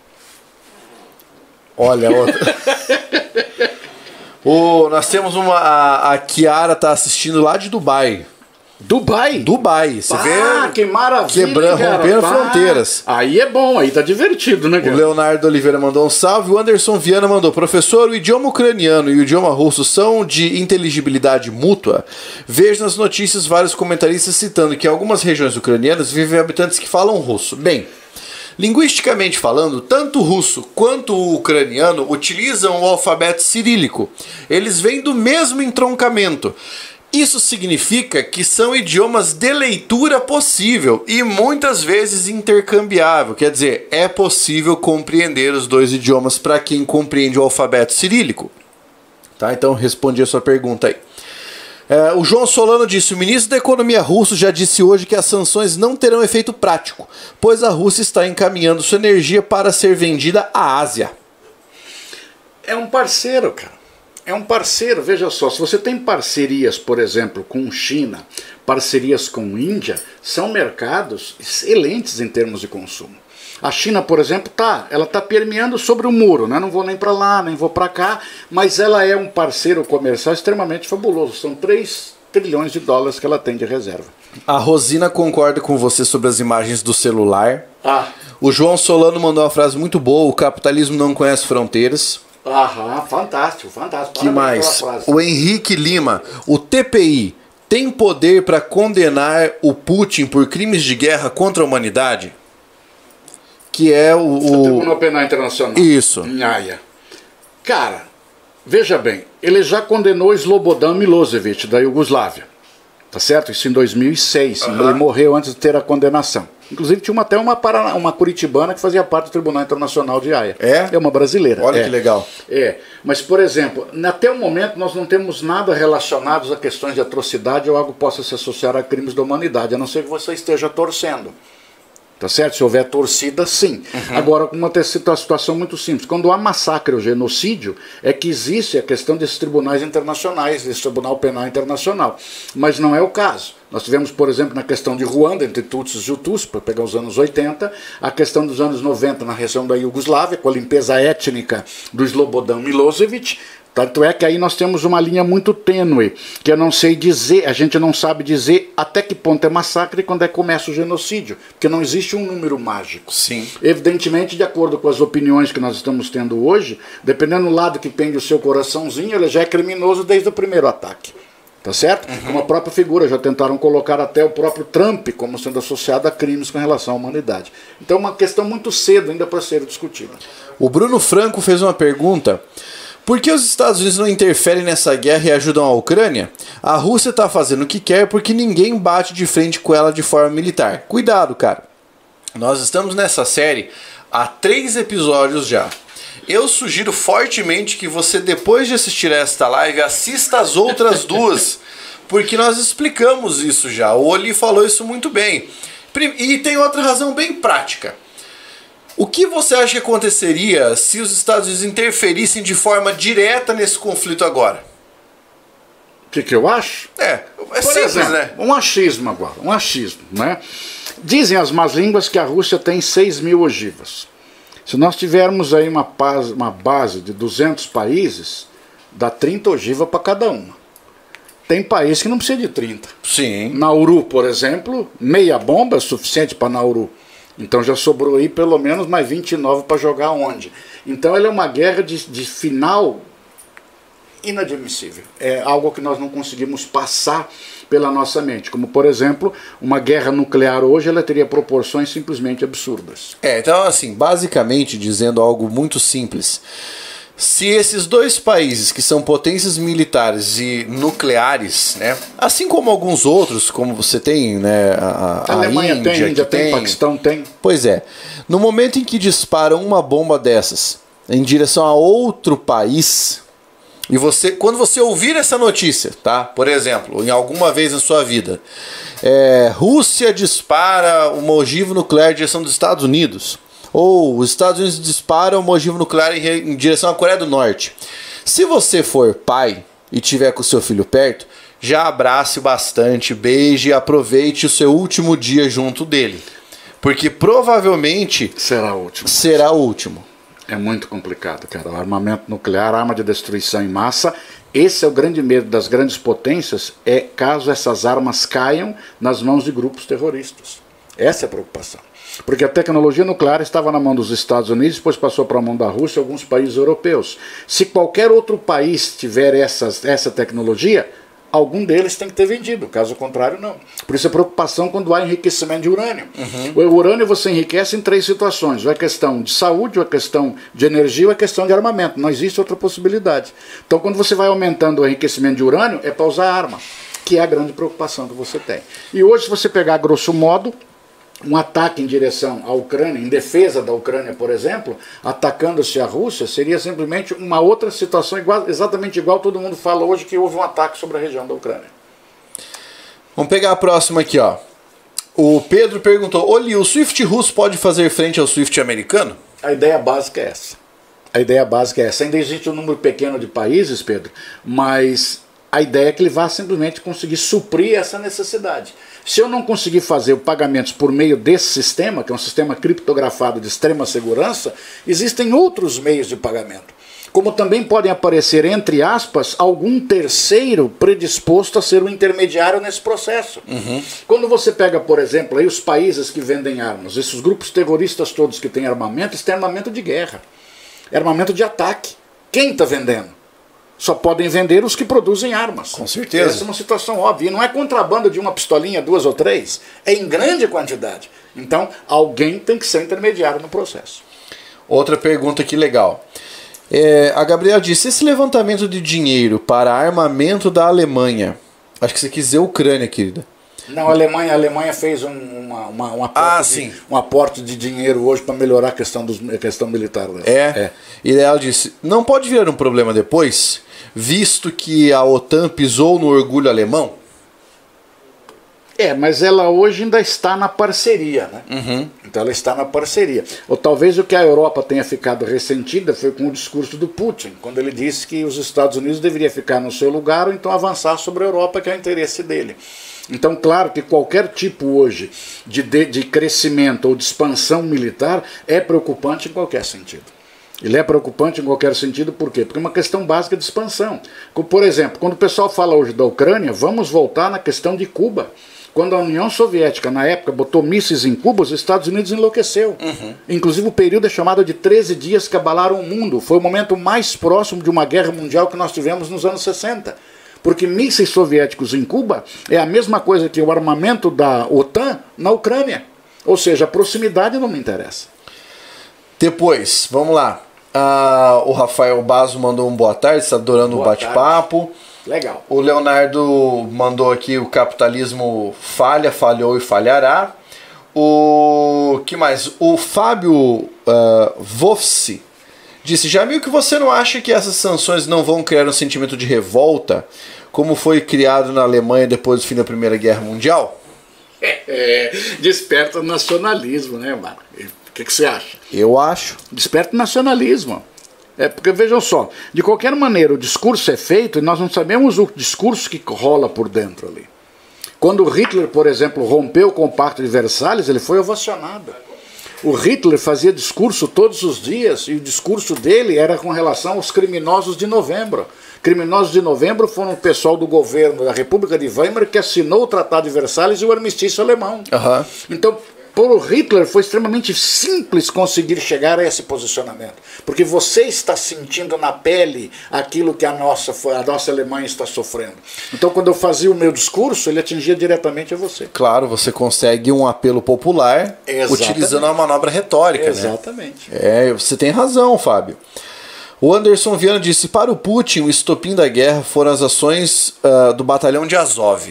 Olha, outra. [laughs] o, nós temos uma. A, a Kiara tá assistindo lá de Dubai. Dubai? Dubai, você vê. Que maravilha. Quebrando, cara. rompendo Pá. fronteiras. Aí é bom, aí tá divertido, né, O cara? Leonardo Oliveira mandou um salve. O Anderson Viana mandou: Professor, o idioma ucraniano e o idioma russo são de inteligibilidade mútua? Vejo nas notícias vários comentaristas citando que em algumas regiões ucranianas vivem habitantes que falam russo. Bem. Linguisticamente falando, tanto o russo quanto o ucraniano utilizam o alfabeto cirílico. Eles vêm do mesmo entroncamento. Isso significa que são idiomas de leitura possível e muitas vezes intercambiável. Quer dizer, é possível compreender os dois idiomas para quem compreende o alfabeto cirílico. Tá? Então respondi a sua pergunta aí. É, o João Solano disse: o ministro da Economia russo já disse hoje que as sanções não terão efeito prático, pois a Rússia está encaminhando sua energia para ser vendida à Ásia. É um parceiro, cara. É um parceiro, veja só, se você tem parcerias, por exemplo, com China, parcerias com Índia, são mercados excelentes em termos de consumo. A China, por exemplo, tá, ela está permeando sobre o muro, né? Não vou nem para lá, nem vou para cá, mas ela é um parceiro comercial extremamente fabuloso. São 3 trilhões de dólares que ela tem de reserva. A Rosina concorda com você sobre as imagens do celular. Ah, O João Solano mandou uma frase muito boa: o capitalismo não conhece fronteiras. Aham, fantástico, fantástico. Que mais? O Henrique Lima, o TPI tem poder para condenar o Putin por crimes de guerra contra a humanidade? Que é o. o- Tribunal Penal Internacional. Isso. Em Haia. Cara, veja bem, ele já condenou Slobodan Milosevic, da Iugoslávia. Tá certo? Isso em 2006. Ele morreu antes de ter a condenação. Inclusive tinha uma, até uma, Paraná- uma curitibana que fazia parte do Tribunal Internacional de Haia. É? É uma brasileira. Olha é. que legal. É, mas por exemplo, até o momento nós não temos nada relacionados a questões de atrocidade ou algo que possa se associar a crimes da humanidade, a não ser que você esteja torcendo. Tá certo? Se houver torcida, sim. Agora, uma situação muito simples. Quando há massacre ou genocídio, é que existe a questão desses tribunais internacionais, desse Tribunal Penal Internacional. Mas não é o caso. Nós tivemos, por exemplo, na questão de Ruanda, entre Tutsis e Hutus, para pegar os anos 80, a questão dos anos 90 na região da Iugoslávia, com a limpeza étnica do Slobodan Milosevic. Tanto é que aí nós temos uma linha muito tênue, que eu não sei dizer, a gente não sabe dizer até que ponto é massacre e quando é começa o genocídio, porque não existe um número mágico. Sim. Evidentemente, de acordo com as opiniões que nós estamos tendo hoje, dependendo do lado que pende o seu coraçãozinho, ele já é criminoso desde o primeiro ataque. Tá certo? Como a própria figura, já tentaram colocar até o próprio Trump como sendo associado a crimes com relação à humanidade. Então é uma questão muito cedo ainda para ser discutida. O Bruno Franco fez uma pergunta. Por que os Estados Unidos não interferem nessa guerra e ajudam a Ucrânia? A Rússia está fazendo o que quer porque ninguém bate de frente com ela de forma militar. Cuidado, cara. Nós estamos nessa série há três episódios já. Eu sugiro fortemente que você, depois de assistir esta live, assista as outras [laughs] duas, porque nós explicamos isso já. O Oli falou isso muito bem. E tem outra razão bem prática. O que você acha que aconteceria se os Estados Unidos interferissem de forma direta nesse conflito agora? O que, que eu acho? É, é Por simples, exemplo, né? um achismo agora, um achismo, né? Dizem as más línguas que a Rússia tem 6 mil ogivas. Se nós tivermos aí uma, paz- uma base de 200 países, dá 30 ogivas para cada uma. Tem país que não precisa de 30. Sim. Nauru, por exemplo, meia bomba é suficiente para Nauru. Então já sobrou aí pelo menos mais 29 para jogar onde. Então ela é uma guerra de, de final inadmissível. É algo que nós não conseguimos passar pela nossa mente. Como, por exemplo, uma guerra nuclear hoje ela teria proporções simplesmente absurdas. É, então assim, basicamente dizendo algo muito simples. Se esses dois países que são potências militares e nucleares, né, assim como alguns outros, como você tem, né, a, A a Alemanha Índia, tem, Índia que tem, Paquistão tem. Pois é. No momento em que disparam uma bomba dessas em direção a outro país, e você, quando você ouvir essa notícia, tá? Por exemplo, em alguma vez na sua vida, é, Rússia dispara uma ogiva nuclear em direção dos Estados Unidos, ou os Estados Unidos disparam uma ogiva nuclear em, em direção à Coreia do Norte. Se você for pai e tiver com o seu filho perto, já abrace bastante, beije e aproveite o seu último dia junto dele. Porque provavelmente Será o último. será o último. É muito complicado, cara. O armamento nuclear, arma de destruição em massa, esse é o grande medo das grandes potências, é caso essas armas caiam nas mãos de grupos terroristas. Essa é a preocupação. Porque a tecnologia nuclear estava na mão dos Estados Unidos, depois passou para a mão da Rússia e alguns países europeus. Se qualquer outro país tiver essas, essa tecnologia, algum deles tem que ter vendido, caso contrário, não. Por isso a preocupação quando há enriquecimento de urânio. Uhum. O urânio você enriquece em três situações: ou é questão de saúde, ou é questão de energia, ou é questão de armamento. Não existe outra possibilidade. Então, quando você vai aumentando o enriquecimento de urânio, é para usar arma, que é a grande preocupação que você tem. E hoje, se você pegar grosso modo, um ataque em direção à Ucrânia, em defesa da Ucrânia, por exemplo, atacando-se a Rússia, seria simplesmente uma outra situação igual, exatamente igual todo mundo fala hoje que houve um ataque sobre a região da Ucrânia. Vamos pegar a próxima aqui, ó. O Pedro perguntou: Oli, o Swift russo pode fazer frente ao Swift americano? A ideia básica é essa. A ideia básica é essa. Ainda existe um número pequeno de países, Pedro, mas a ideia é que ele vá simplesmente conseguir suprir essa necessidade. Se eu não conseguir fazer pagamentos por meio desse sistema, que é um sistema criptografado de extrema segurança, existem outros meios de pagamento. Como também podem aparecer, entre aspas, algum terceiro predisposto a ser um intermediário nesse processo. Uhum. Quando você pega, por exemplo, aí os países que vendem armas, esses grupos terroristas todos que têm armamento, isso tem armamento de guerra, armamento de ataque. Quem está vendendo? Só podem vender os que produzem armas. Com certeza. Essa é uma situação óbvia. E não é contrabando de uma pistolinha, duas ou três. É em grande quantidade. Então, alguém tem que ser intermediário no processo. Outra pergunta que legal. É, a Gabriel disse: esse levantamento de dinheiro para armamento da Alemanha. Acho que você quis dizer Ucrânia, querida. Não, a Alemanha, a Alemanha fez um, uma, uma, um, aporte ah, de, um aporte de dinheiro hoje para melhorar a questão, dos, a questão militar. Né? É? é. E ela disse: não pode virar um problema depois? Visto que a OTAN pisou no orgulho alemão? É, mas ela hoje ainda está na parceria, né? Uhum. Então ela está na parceria. Ou talvez o que a Europa tenha ficado ressentida foi com o discurso do Putin, quando ele disse que os Estados Unidos deveriam ficar no seu lugar ou então avançar sobre a Europa, que é o interesse dele. Então, claro que qualquer tipo hoje de, de, de crescimento ou de expansão militar é preocupante em qualquer sentido. Ele é preocupante em qualquer sentido, por quê? Porque é uma questão básica de expansão. Por exemplo, quando o pessoal fala hoje da Ucrânia, vamos voltar na questão de Cuba. Quando a União Soviética, na época, botou mísseis em Cuba, os Estados Unidos enlouqueceu. Uhum. Inclusive, o período é chamado de 13 dias que abalaram o mundo. Foi o momento mais próximo de uma guerra mundial que nós tivemos nos anos 60. Porque mísseis soviéticos em Cuba é a mesma coisa que o armamento da OTAN na Ucrânia. Ou seja, a proximidade não me interessa. Depois, vamos lá. Ah, o Rafael Basso mandou um boa tarde, está adorando o bate-papo. Legal. O Leonardo mandou aqui o capitalismo falha, falhou e falhará. O que mais? O Fábio uh, Vofsi disse: Jamil, que você não acha que essas sanções não vão criar um sentimento de revolta, como foi criado na Alemanha depois do fim da Primeira Guerra Mundial? [laughs] É, desperta nacionalismo, né, mano? Que, que você acha? Eu acho. Desperta o nacionalismo. É porque vejam só, de qualquer maneira o discurso é feito e nós não sabemos o discurso que rola por dentro ali. Quando Hitler, por exemplo, rompeu com o Pacto de Versalhes, ele foi ovacionado. O Hitler fazia discurso todos os dias e o discurso dele era com relação aos criminosos de novembro. Criminosos de novembro foram o pessoal do governo da República de Weimar que assinou o Tratado de Versalhes e o armistício alemão. Uhum. Então, por Hitler foi extremamente simples conseguir chegar a esse posicionamento, porque você está sentindo na pele aquilo que a nossa, a nossa Alemanha está sofrendo. Então, quando eu fazia o meu discurso, ele atingia diretamente a você. Claro, você consegue um apelo popular Exatamente. utilizando uma manobra retórica. Né? Exatamente. Né? É, você tem razão, Fábio. O Anderson Viana disse: para o Putin, o estopim da guerra foram as ações uh, do batalhão de Azov.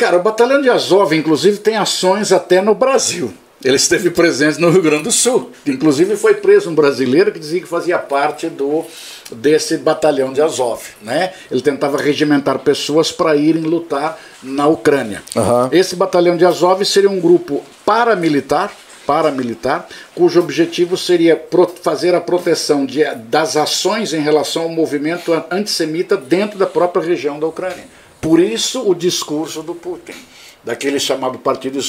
Cara, o Batalhão de Azov, inclusive, tem ações até no Brasil. Ele esteve presente no Rio Grande do Sul. Inclusive foi preso um brasileiro que dizia que fazia parte do desse batalhão de Azov. Né? Ele tentava regimentar pessoas para irem lutar na Ucrânia. Uhum. Esse batalhão de Azov seria um grupo paramilitar, paramilitar, cujo objetivo seria fazer a proteção de, das ações em relação ao movimento antissemita dentro da própria região da Ucrânia. Por isso o discurso do Putin. daquele chamado Partido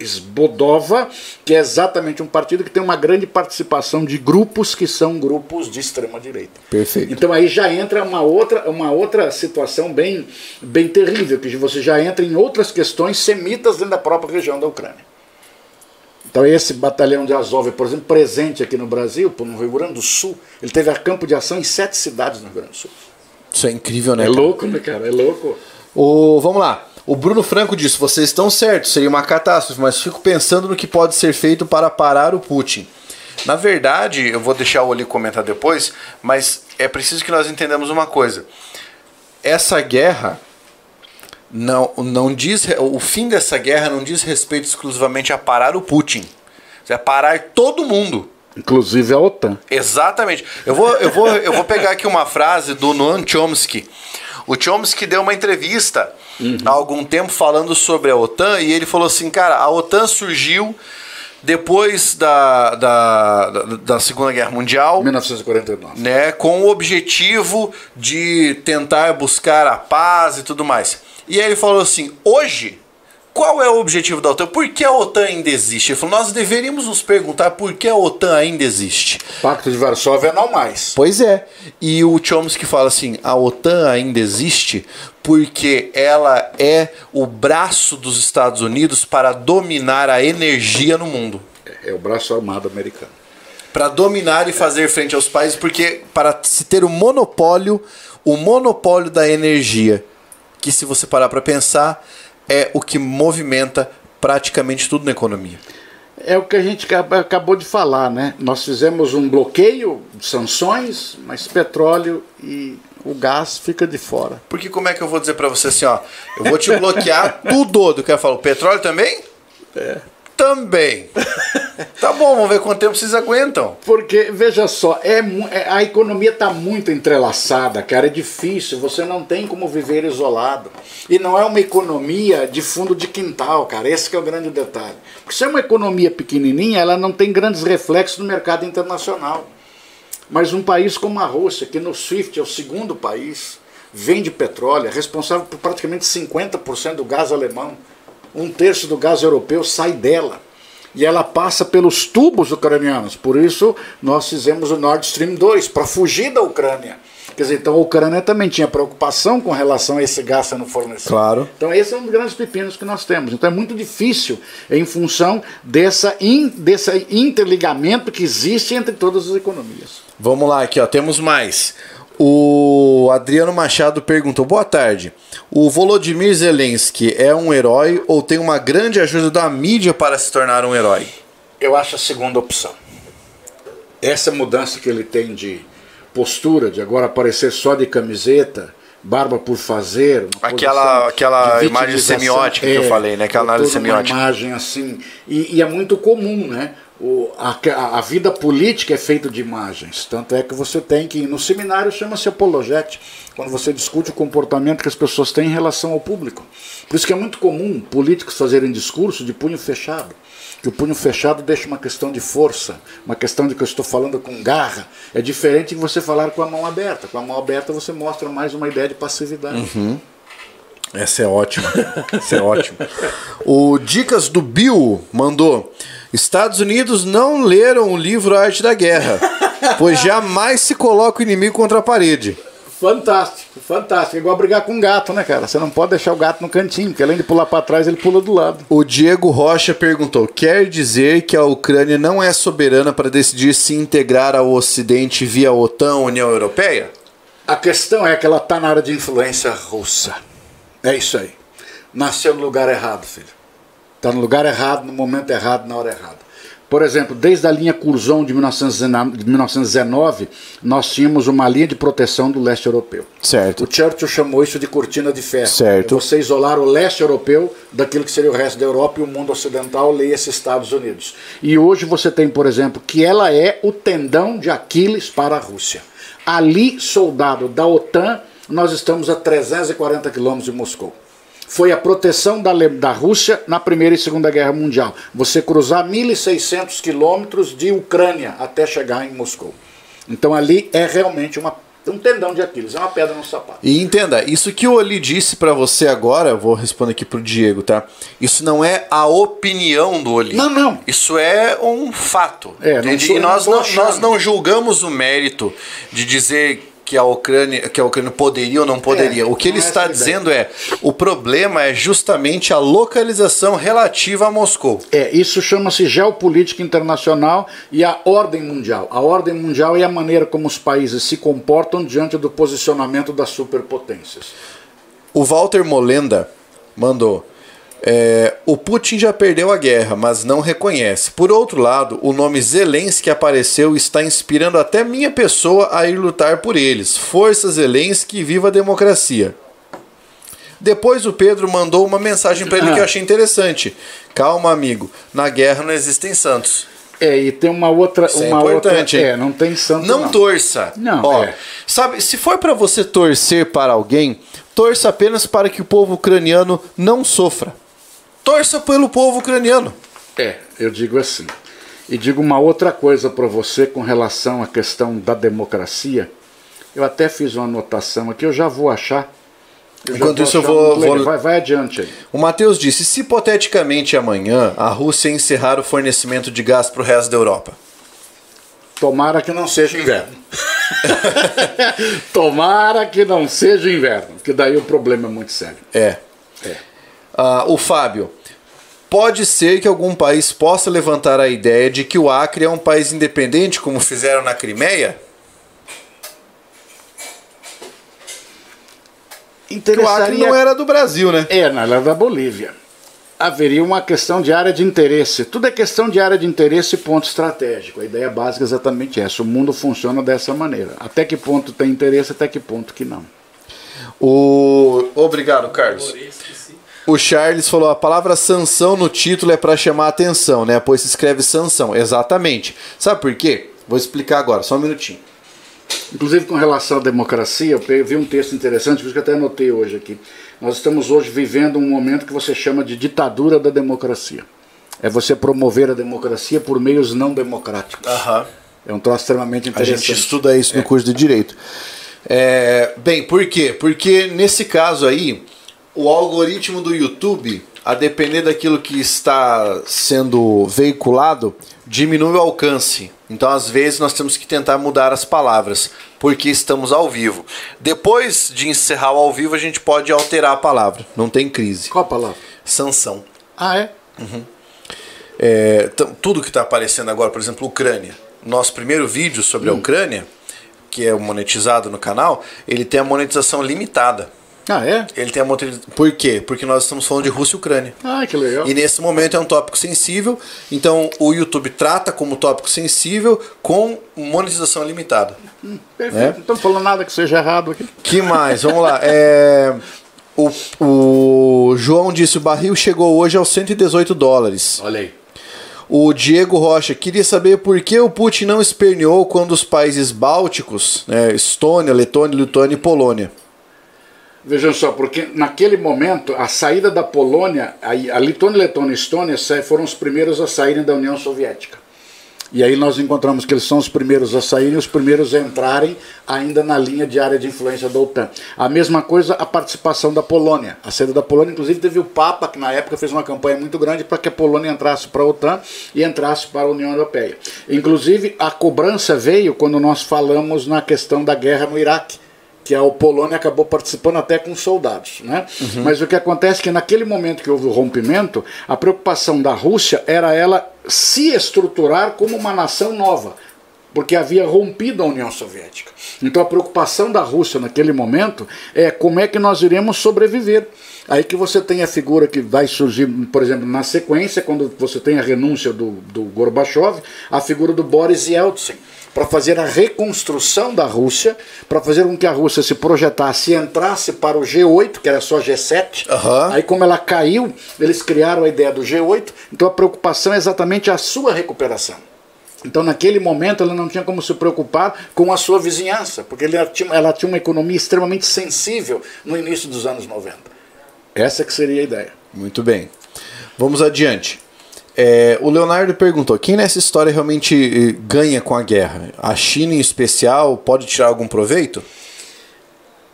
Sbodova, que é exatamente um partido que tem uma grande participação de grupos que são grupos de extrema direita. Perfeito. Então aí já entra uma outra, uma outra situação bem, bem terrível, que você já entra em outras questões semitas dentro da própria região da Ucrânia. Então esse batalhão de Azov, por exemplo, presente aqui no Brasil, no Rio Grande do Sul, ele teve a campo de ação em sete cidades no Rio Grande do Sul. Isso é incrível, né? É louco, né, cara? É louco. O, vamos lá. O Bruno Franco disse: vocês estão certos, seria uma catástrofe, mas fico pensando no que pode ser feito para parar o Putin. Na verdade, eu vou deixar o Oli comentar depois, mas é preciso que nós entendamos uma coisa. Essa guerra não, não diz o fim dessa guerra não diz respeito exclusivamente a parar o Putin, é parar todo mundo. Inclusive a OTAN. Exatamente. Eu vou, eu vou, eu vou pegar aqui uma frase do Noam Chomsky. O Chomsky deu uma entrevista uhum. há algum tempo falando sobre a OTAN e ele falou assim, cara, a OTAN surgiu depois da, da, da, Segunda Guerra Mundial. 1949. Né, com o objetivo de tentar buscar a paz e tudo mais. E aí ele falou assim: hoje qual é o objetivo da OTAN? Por que a OTAN ainda existe? Ele falou, nós deveríamos nos perguntar por que a OTAN ainda existe. Pacto de Varsóvia não mais. Pois é. E o Chomsky fala assim, a OTAN ainda existe porque ela é o braço dos Estados Unidos para dominar a energia no mundo. É, é o braço armado americano. Para dominar e fazer frente aos países, porque para se ter o monopólio, o monopólio da energia, que se você parar para pensar, é o que movimenta praticamente tudo na economia. É o que a gente acabou de falar, né? Nós fizemos um bloqueio, sanções, mas petróleo e o gás fica de fora. Porque como é que eu vou dizer para você assim, ó, eu vou te bloquear [laughs] tudo do que eu falo, petróleo também? É. Também. tá bom, vamos ver quanto tempo vocês aguentam. Porque, veja só, é, é a economia está muito entrelaçada, cara. É difícil, você não tem como viver isolado. E não é uma economia de fundo de quintal, cara. Esse é o grande detalhe. Porque se é uma economia pequenininha, ela não tem grandes reflexos no mercado internacional. Mas um país como a Rússia, que no SWIFT é o segundo país, vende petróleo, é responsável por praticamente 50% do gás alemão um terço do gás europeu sai dela. E ela passa pelos tubos ucranianos. Por isso, nós fizemos o Nord Stream 2, para fugir da Ucrânia. Quer dizer, então a Ucrânia também tinha preocupação com relação a esse gás sendo fornecido. Claro. Então esse é um dos grandes pepinos que nós temos. Então é muito difícil em função dessa in, desse interligamento que existe entre todas as economias. Vamos lá, aqui ó, temos mais. O Adriano Machado perguntou: Boa tarde. O Volodymyr Zelensky é um herói ou tem uma grande ajuda da mídia para se tornar um herói? Eu acho a segunda opção. Essa mudança que ele tem de postura, de agora aparecer só de camiseta, barba por fazer. aquela aquela imagem semiótica é, que eu é, falei, né? Aquela análise semiótica. Uma imagem assim. E, e é muito comum, né? O, a, a, vida política é feita de imagens. Tanto é que você tem que, no seminário chama-se apologete, quando você discute o comportamento que as pessoas têm em relação ao público. Por isso que é muito comum políticos fazerem discurso de punho fechado. Que o punho fechado deixa uma questão de força, uma questão de que eu estou falando com garra. É diferente de você falar com a mão aberta. Com a mão aberta você mostra mais uma ideia de passividade. Uhum. Essa é ótima. Essa é ótima. [laughs] O Dicas do Bill mandou. Estados Unidos não leram o livro Arte da Guerra, [laughs] pois jamais se coloca o inimigo contra a parede. Fantástico, fantástico. É igual brigar com um gato, né, cara? Você não pode deixar o gato no cantinho, porque além de pular para trás, ele pula do lado. O Diego Rocha perguntou: quer dizer que a Ucrânia não é soberana para decidir se integrar ao Ocidente via OTAN, União Europeia? A questão é que ela está na área de influência russa. É isso aí. Nasceu no lugar errado, filho. Está no lugar errado, no momento errado, na hora errada. Por exemplo, desde a linha Curzon de 1919, nós tínhamos uma linha de proteção do leste europeu. Certo. O Churchill chamou isso de cortina de ferro. Certo. Você isolar o leste europeu daquilo que seria o resto da Europa e o mundo ocidental, leia-se Estados Unidos. E hoje você tem, por exemplo, que ela é o tendão de Aquiles para a Rússia. Ali, soldado da OTAN, nós estamos a 340 quilômetros de Moscou foi a proteção da, da Rússia na Primeira e Segunda Guerra Mundial. Você cruzar 1.600 quilômetros de Ucrânia até chegar em Moscou. Então ali é realmente uma Um tendão de Aquiles, é uma pedra no sapato. E entenda, isso que o Oli disse para você agora, vou responder aqui pro Diego, tá? Isso não é a opinião do Oli. Não, não. Isso é um fato. É, não e nós não, nós não julgamos o mérito de dizer que a Ucrânia, que a Ucrânia poderia ou não poderia. É, o que ele é está dizendo é, o problema é justamente a localização relativa a Moscou. É, isso chama-se geopolítica internacional e a ordem mundial. A ordem mundial é a maneira como os países se comportam diante do posicionamento das superpotências. O Walter Molenda mandou. É, o Putin já perdeu a guerra, mas não reconhece. Por outro lado, o nome Zelensky apareceu e está inspirando até minha pessoa a ir lutar por eles. Força Zelensky, viva a democracia. Depois o Pedro mandou uma mensagem para ele que eu achei interessante. Calma, amigo. Na guerra não existem santos. É, e tem uma outra. Isso é uma importante, outra é, não tem santo. Não, torça. Não, Ó, é. Sabe, se for para você torcer para alguém, torça apenas para que o povo ucraniano não sofra. Torça pelo povo ucraniano. É, eu digo assim. E digo uma outra coisa para você com relação à questão da democracia. Eu até fiz uma anotação aqui, eu já vou achar. Enquanto isso, eu vou- vou- Vai, vai adiante aí. O Matheus disse: se hipoteticamente amanhã a Rússia encerrar o fornecimento de gás para o resto da Europa, Tomara que não seja inverno. [laughs] Tomara que não seja inverno, porque daí o problema é muito sério. é. É. Ah, o Fábio. Pode ser que algum país possa levantar a ideia de que o Acre é um país independente, como fizeram na Crimeia? Que o Acre não era do Brasil, né? É, na era da Bolívia. Haveria uma questão de área de interesse. Tudo é questão de área de interesse e ponto estratégico. A ideia básica é exatamente essa. O mundo funciona dessa maneira. Até que ponto tem interesse, até que ponto que não. O... Obrigado, Carlos. O Charles falou: a palavra sanção no título é para chamar a atenção, né? Pois se escreve sanção. Exatamente. Sabe por quê? Vou explicar agora, só um minutinho. Inclusive, com relação à democracia, eu vi um texto interessante, por isso que eu até anotei hoje aqui. Nós estamos hoje vivendo um momento que você chama de ditadura da democracia. É você promover a democracia por meios não democráticos. Aham. É um troço extremamente A interessante. gente estuda isso no curso de Direito. É, bem, por quê? Porque nesse caso aí, o algoritmo do YouTube, a depender daquilo que está sendo veiculado, diminui o alcance. Então, às vezes, nós temos que tentar mudar as palavras, porque estamos ao vivo. Depois de encerrar o ao vivo, a gente pode alterar a palavra. Não tem crise. Qual a palavra? Sanção. Ah, é? É, t- tudo que está aparecendo agora, por exemplo, Ucrânia. Nosso primeiro vídeo sobre a Ucrânia, que é monetizado no canal, ele tem a monetização limitada. Ah, é? Ele tem a monetização. Por quê? Porque nós estamos falando de Rússia e Ucrânia. Ah, que legal. E nesse momento é um tópico sensível, então o YouTube trata como tópico sensível com monetização limitada. Perfeito. É? Não estamos falando nada que seja errado aqui. Que mais? Vamos lá. É, o, o João disse: o barril chegou hoje aos 118 dólares. Olha aí. O Diego Rocha queria saber por que o Putin não esperneou quando os países bálticos, né, Estônia, Letônia, Lituânia e Polônia. Vejam só, porque naquele momento, a saída da Polônia, a, Letônia, Letônia e Estônia foram os primeiros a saírem da União Soviética. E aí nós encontramos que eles são os primeiros a saírem os primeiros a entrarem ainda na linha de área de influência da OTAN. A mesma coisa a participação da Polônia. A saída da Polônia, inclusive, teve o Papa, que na época fez uma campanha muito grande para que a Polônia entrasse para a OTAN e entrasse para a União Europeia. Inclusive, a cobrança veio quando nós falamos na questão da guerra no Iraque que a Polônia acabou participando até com soldados. Né? Mas o que acontece é que naquele momento que houve o rompimento, a preocupação da Rússia era ela se estruturar como uma nação nova, porque havia rompido a União Soviética. Então a preocupação da Rússia naquele momento é como é que nós iremos sobreviver. Aí que você tem a figura que vai surgir, por exemplo, na sequência, quando você tem a renúncia do, do Gorbachev, a figura do Boris Yeltsin para fazer a reconstrução da Rússia, para fazer com que a Rússia se projetasse e entrasse para o G8, que era só G7. Aham. Aí, como ela caiu, eles criaram a ideia do G8. Então, a preocupação é exatamente a sua recuperação. Então, naquele momento, ela não tinha como se preocupar com a sua vizinhança, porque ela tinha, ela tinha uma economia extremamente sensível no início dos anos 90. Essa que seria a ideia. Muito bem. Vamos adiante. É, o Leonardo perguntou: quem nessa história realmente eh, ganha com a guerra? A China em especial pode tirar algum proveito?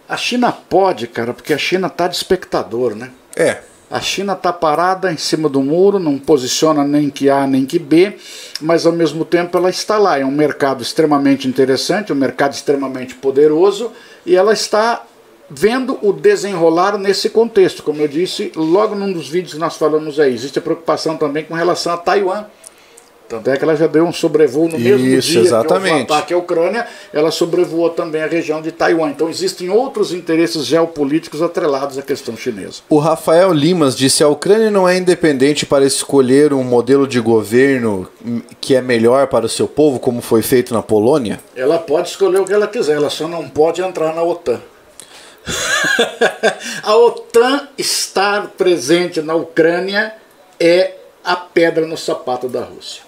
A China pode, cara, porque a China tá de espectador, né? É. A China está parada em cima do muro, não posiciona nem que A nem que B, mas ao mesmo tempo ela está lá. É um mercado extremamente interessante, um mercado extremamente poderoso, e ela está vendo o desenrolar nesse contexto. Como eu disse, logo num dos vídeos que nós falamos aí, existe a preocupação também com relação a Taiwan. Tanto é que ela já deu um sobrevoo no mesmo Isso, dia exatamente. que houve o ataque à Ucrânia, ela sobrevoou também a região de Taiwan. Então existem outros interesses geopolíticos atrelados à questão chinesa. O Rafael Limas disse: a Ucrânia não é independente para escolher um modelo de governo que é melhor para o seu povo, como foi feito na Polônia? Ela pode escolher o que ela quiser, ela só não pode entrar na OTAN. [laughs] a OTAN estar presente na Ucrânia é a pedra no sapato da Rússia.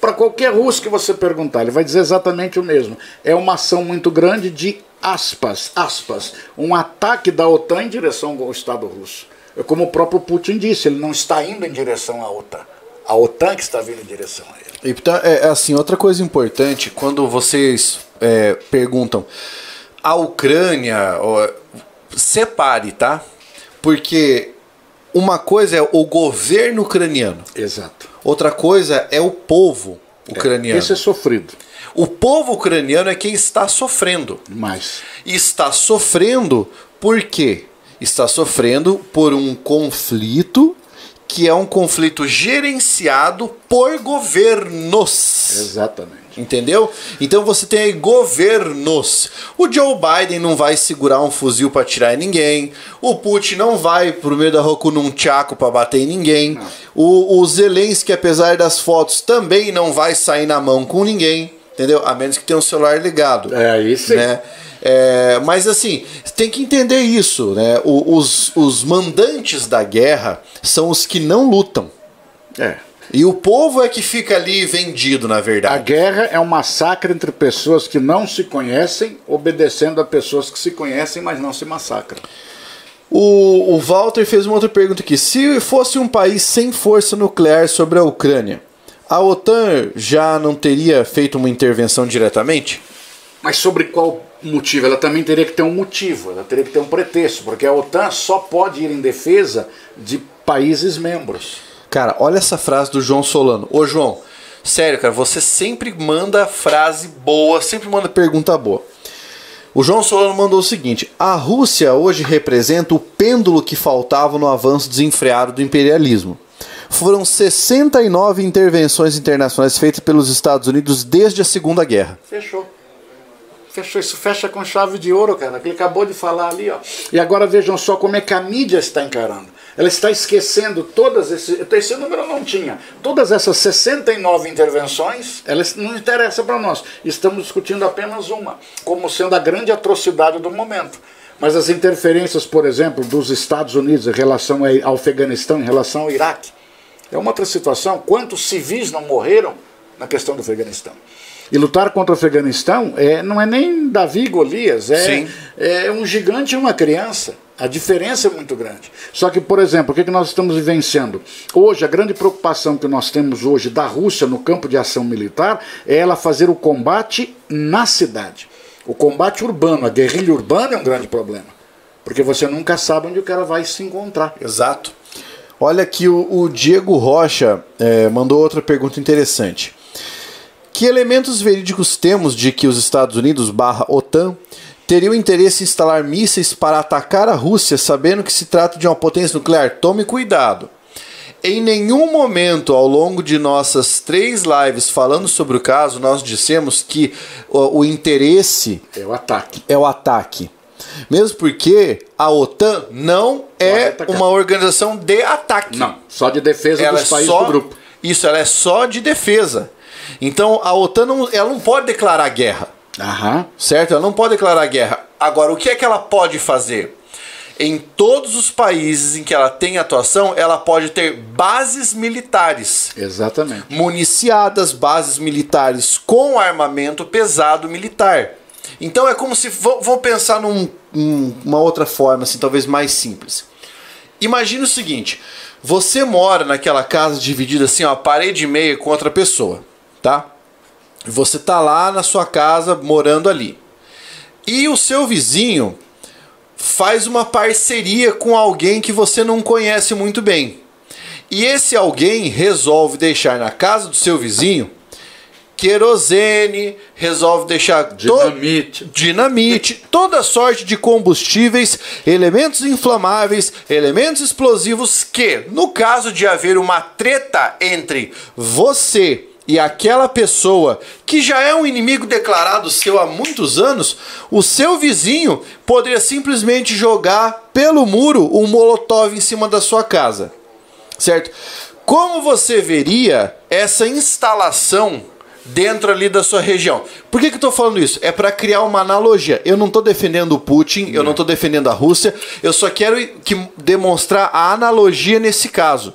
Para qualquer russo que você perguntar, ele vai dizer exatamente o mesmo. É uma ação muito grande de aspas, aspas, um ataque da OTAN em direção ao Estado russo. É como o próprio Putin disse, ele não está indo em direção à OTAN. A OTAN que está vindo em direção a ele. Então, é, é assim, outra coisa importante, quando vocês é, perguntam a Ucrânia, ó, separe, tá? Porque uma coisa é o governo ucraniano. Exato. Outra coisa é o povo ucraniano. Esse é sofrido. O povo ucraniano é quem está sofrendo. Mas. E está sofrendo por quê? Está sofrendo por um conflito que é um conflito gerenciado por governos. Exatamente. Entendeu? Então você tem aí governos. O Joe Biden não vai segurar um fuzil para atirar em ninguém. O Putin não vai pro meio da rua com um tchaco para bater em ninguém. O, o Zelensky, apesar das fotos, também não vai sair na mão com ninguém. Entendeu? A menos que tenha um celular ligado. É isso. Né? É, mas assim, tem que entender isso, né? O, os, os mandantes da guerra são os que não lutam. É. E o povo é que fica ali vendido, na A verdade. guerra é um massacre entre pessoas que não se conhecem, obedecendo a pessoas que se conhecem, mas não se massacram. O, o Walter fez uma outra pergunta aqui. Se fosse um país sem força nuclear sobre a Ucrânia, a OTAN já não teria feito uma intervenção diretamente? Mas sobre qual motivo? Ela também teria que ter um motivo, ela teria que ter um pretexto, porque a OTAN só pode ir em defesa de países membros. Cara, olha essa frase do João Solano. Ô João, sério, cara, você sempre manda frase boa, sempre manda pergunta boa. O João Solano mandou o seguinte: a Rússia hoje representa o pêndulo que faltava no avanço desenfreado do imperialismo. Foram 69 intervenções internacionais feitas pelos Estados Unidos desde a Segunda Guerra. Fechou. Fechou, isso fecha com chave de ouro, cara, ele acabou de falar ali, ó. E agora vejam só como é que a mídia está encarando. Ela está esquecendo todas esses. Esse número não tinha. Todas essas 69 intervenções, elas não interessam para nós. Estamos discutindo apenas uma, como sendo a grande atrocidade do momento. Mas as interferências, por exemplo, dos Estados Unidos em relação ao Afeganistão, em relação ao Iraque, é uma outra situação. Quantos civis não morreram na questão do Afeganistão? E lutar contra o Afeganistão é, não é nem Davi e Golias, é, é um gigante e uma criança. A diferença é muito grande. Só que, por exemplo, o que, que nós estamos vivenciando? Hoje, a grande preocupação que nós temos hoje da Rússia no campo de ação militar é ela fazer o combate na cidade. O combate urbano, a guerrilha urbana é um grande problema. Porque você nunca sabe onde o cara vai se encontrar. Exato. Olha aqui, o, o Diego Rocha é, mandou outra pergunta interessante. Que elementos verídicos temos de que os Estados Unidos barra OTAN teriam interesse em instalar mísseis para atacar a Rússia, sabendo que se trata de uma potência nuclear? Tome cuidado. Em nenhum momento ao longo de nossas três lives falando sobre o caso, nós dissemos que o, o interesse É o ataque. é o ataque. Mesmo porque a OTAN não é uma organização de ataque. Não, só de defesa Ela é dos países só, do grupo. Isso, ela é só de defesa. Então a OTAN não, ela não pode declarar guerra, Aham. certo? Ela não pode declarar guerra. Agora, o que é que ela pode fazer? Em todos os países em que ela tem atuação, ela pode ter bases militares Exatamente. municiadas, bases militares com armamento pesado militar. Então é como se. Vamos pensar numa outra forma, assim, talvez mais simples. Imagina o seguinte: você mora naquela casa dividida assim, ó, parede e meia com outra pessoa, tá? Você tá lá na sua casa morando ali. E o seu vizinho faz uma parceria com alguém que você não conhece muito bem. E esse alguém resolve deixar na casa do seu vizinho querosene, resolve deixar dinamite, to dinamite, toda sorte de combustíveis, elementos inflamáveis, elementos explosivos que, no caso de haver uma treta entre você e aquela pessoa que já é um inimigo declarado seu há muitos anos, o seu vizinho poderia simplesmente jogar pelo muro um molotov em cima da sua casa. Certo? Como você veria essa instalação dentro ali da sua região. Por que, que eu estou falando isso? É para criar uma analogia. Eu não estou defendendo o Putin, eu não estou defendendo a Rússia, eu só quero que demonstrar a analogia nesse caso.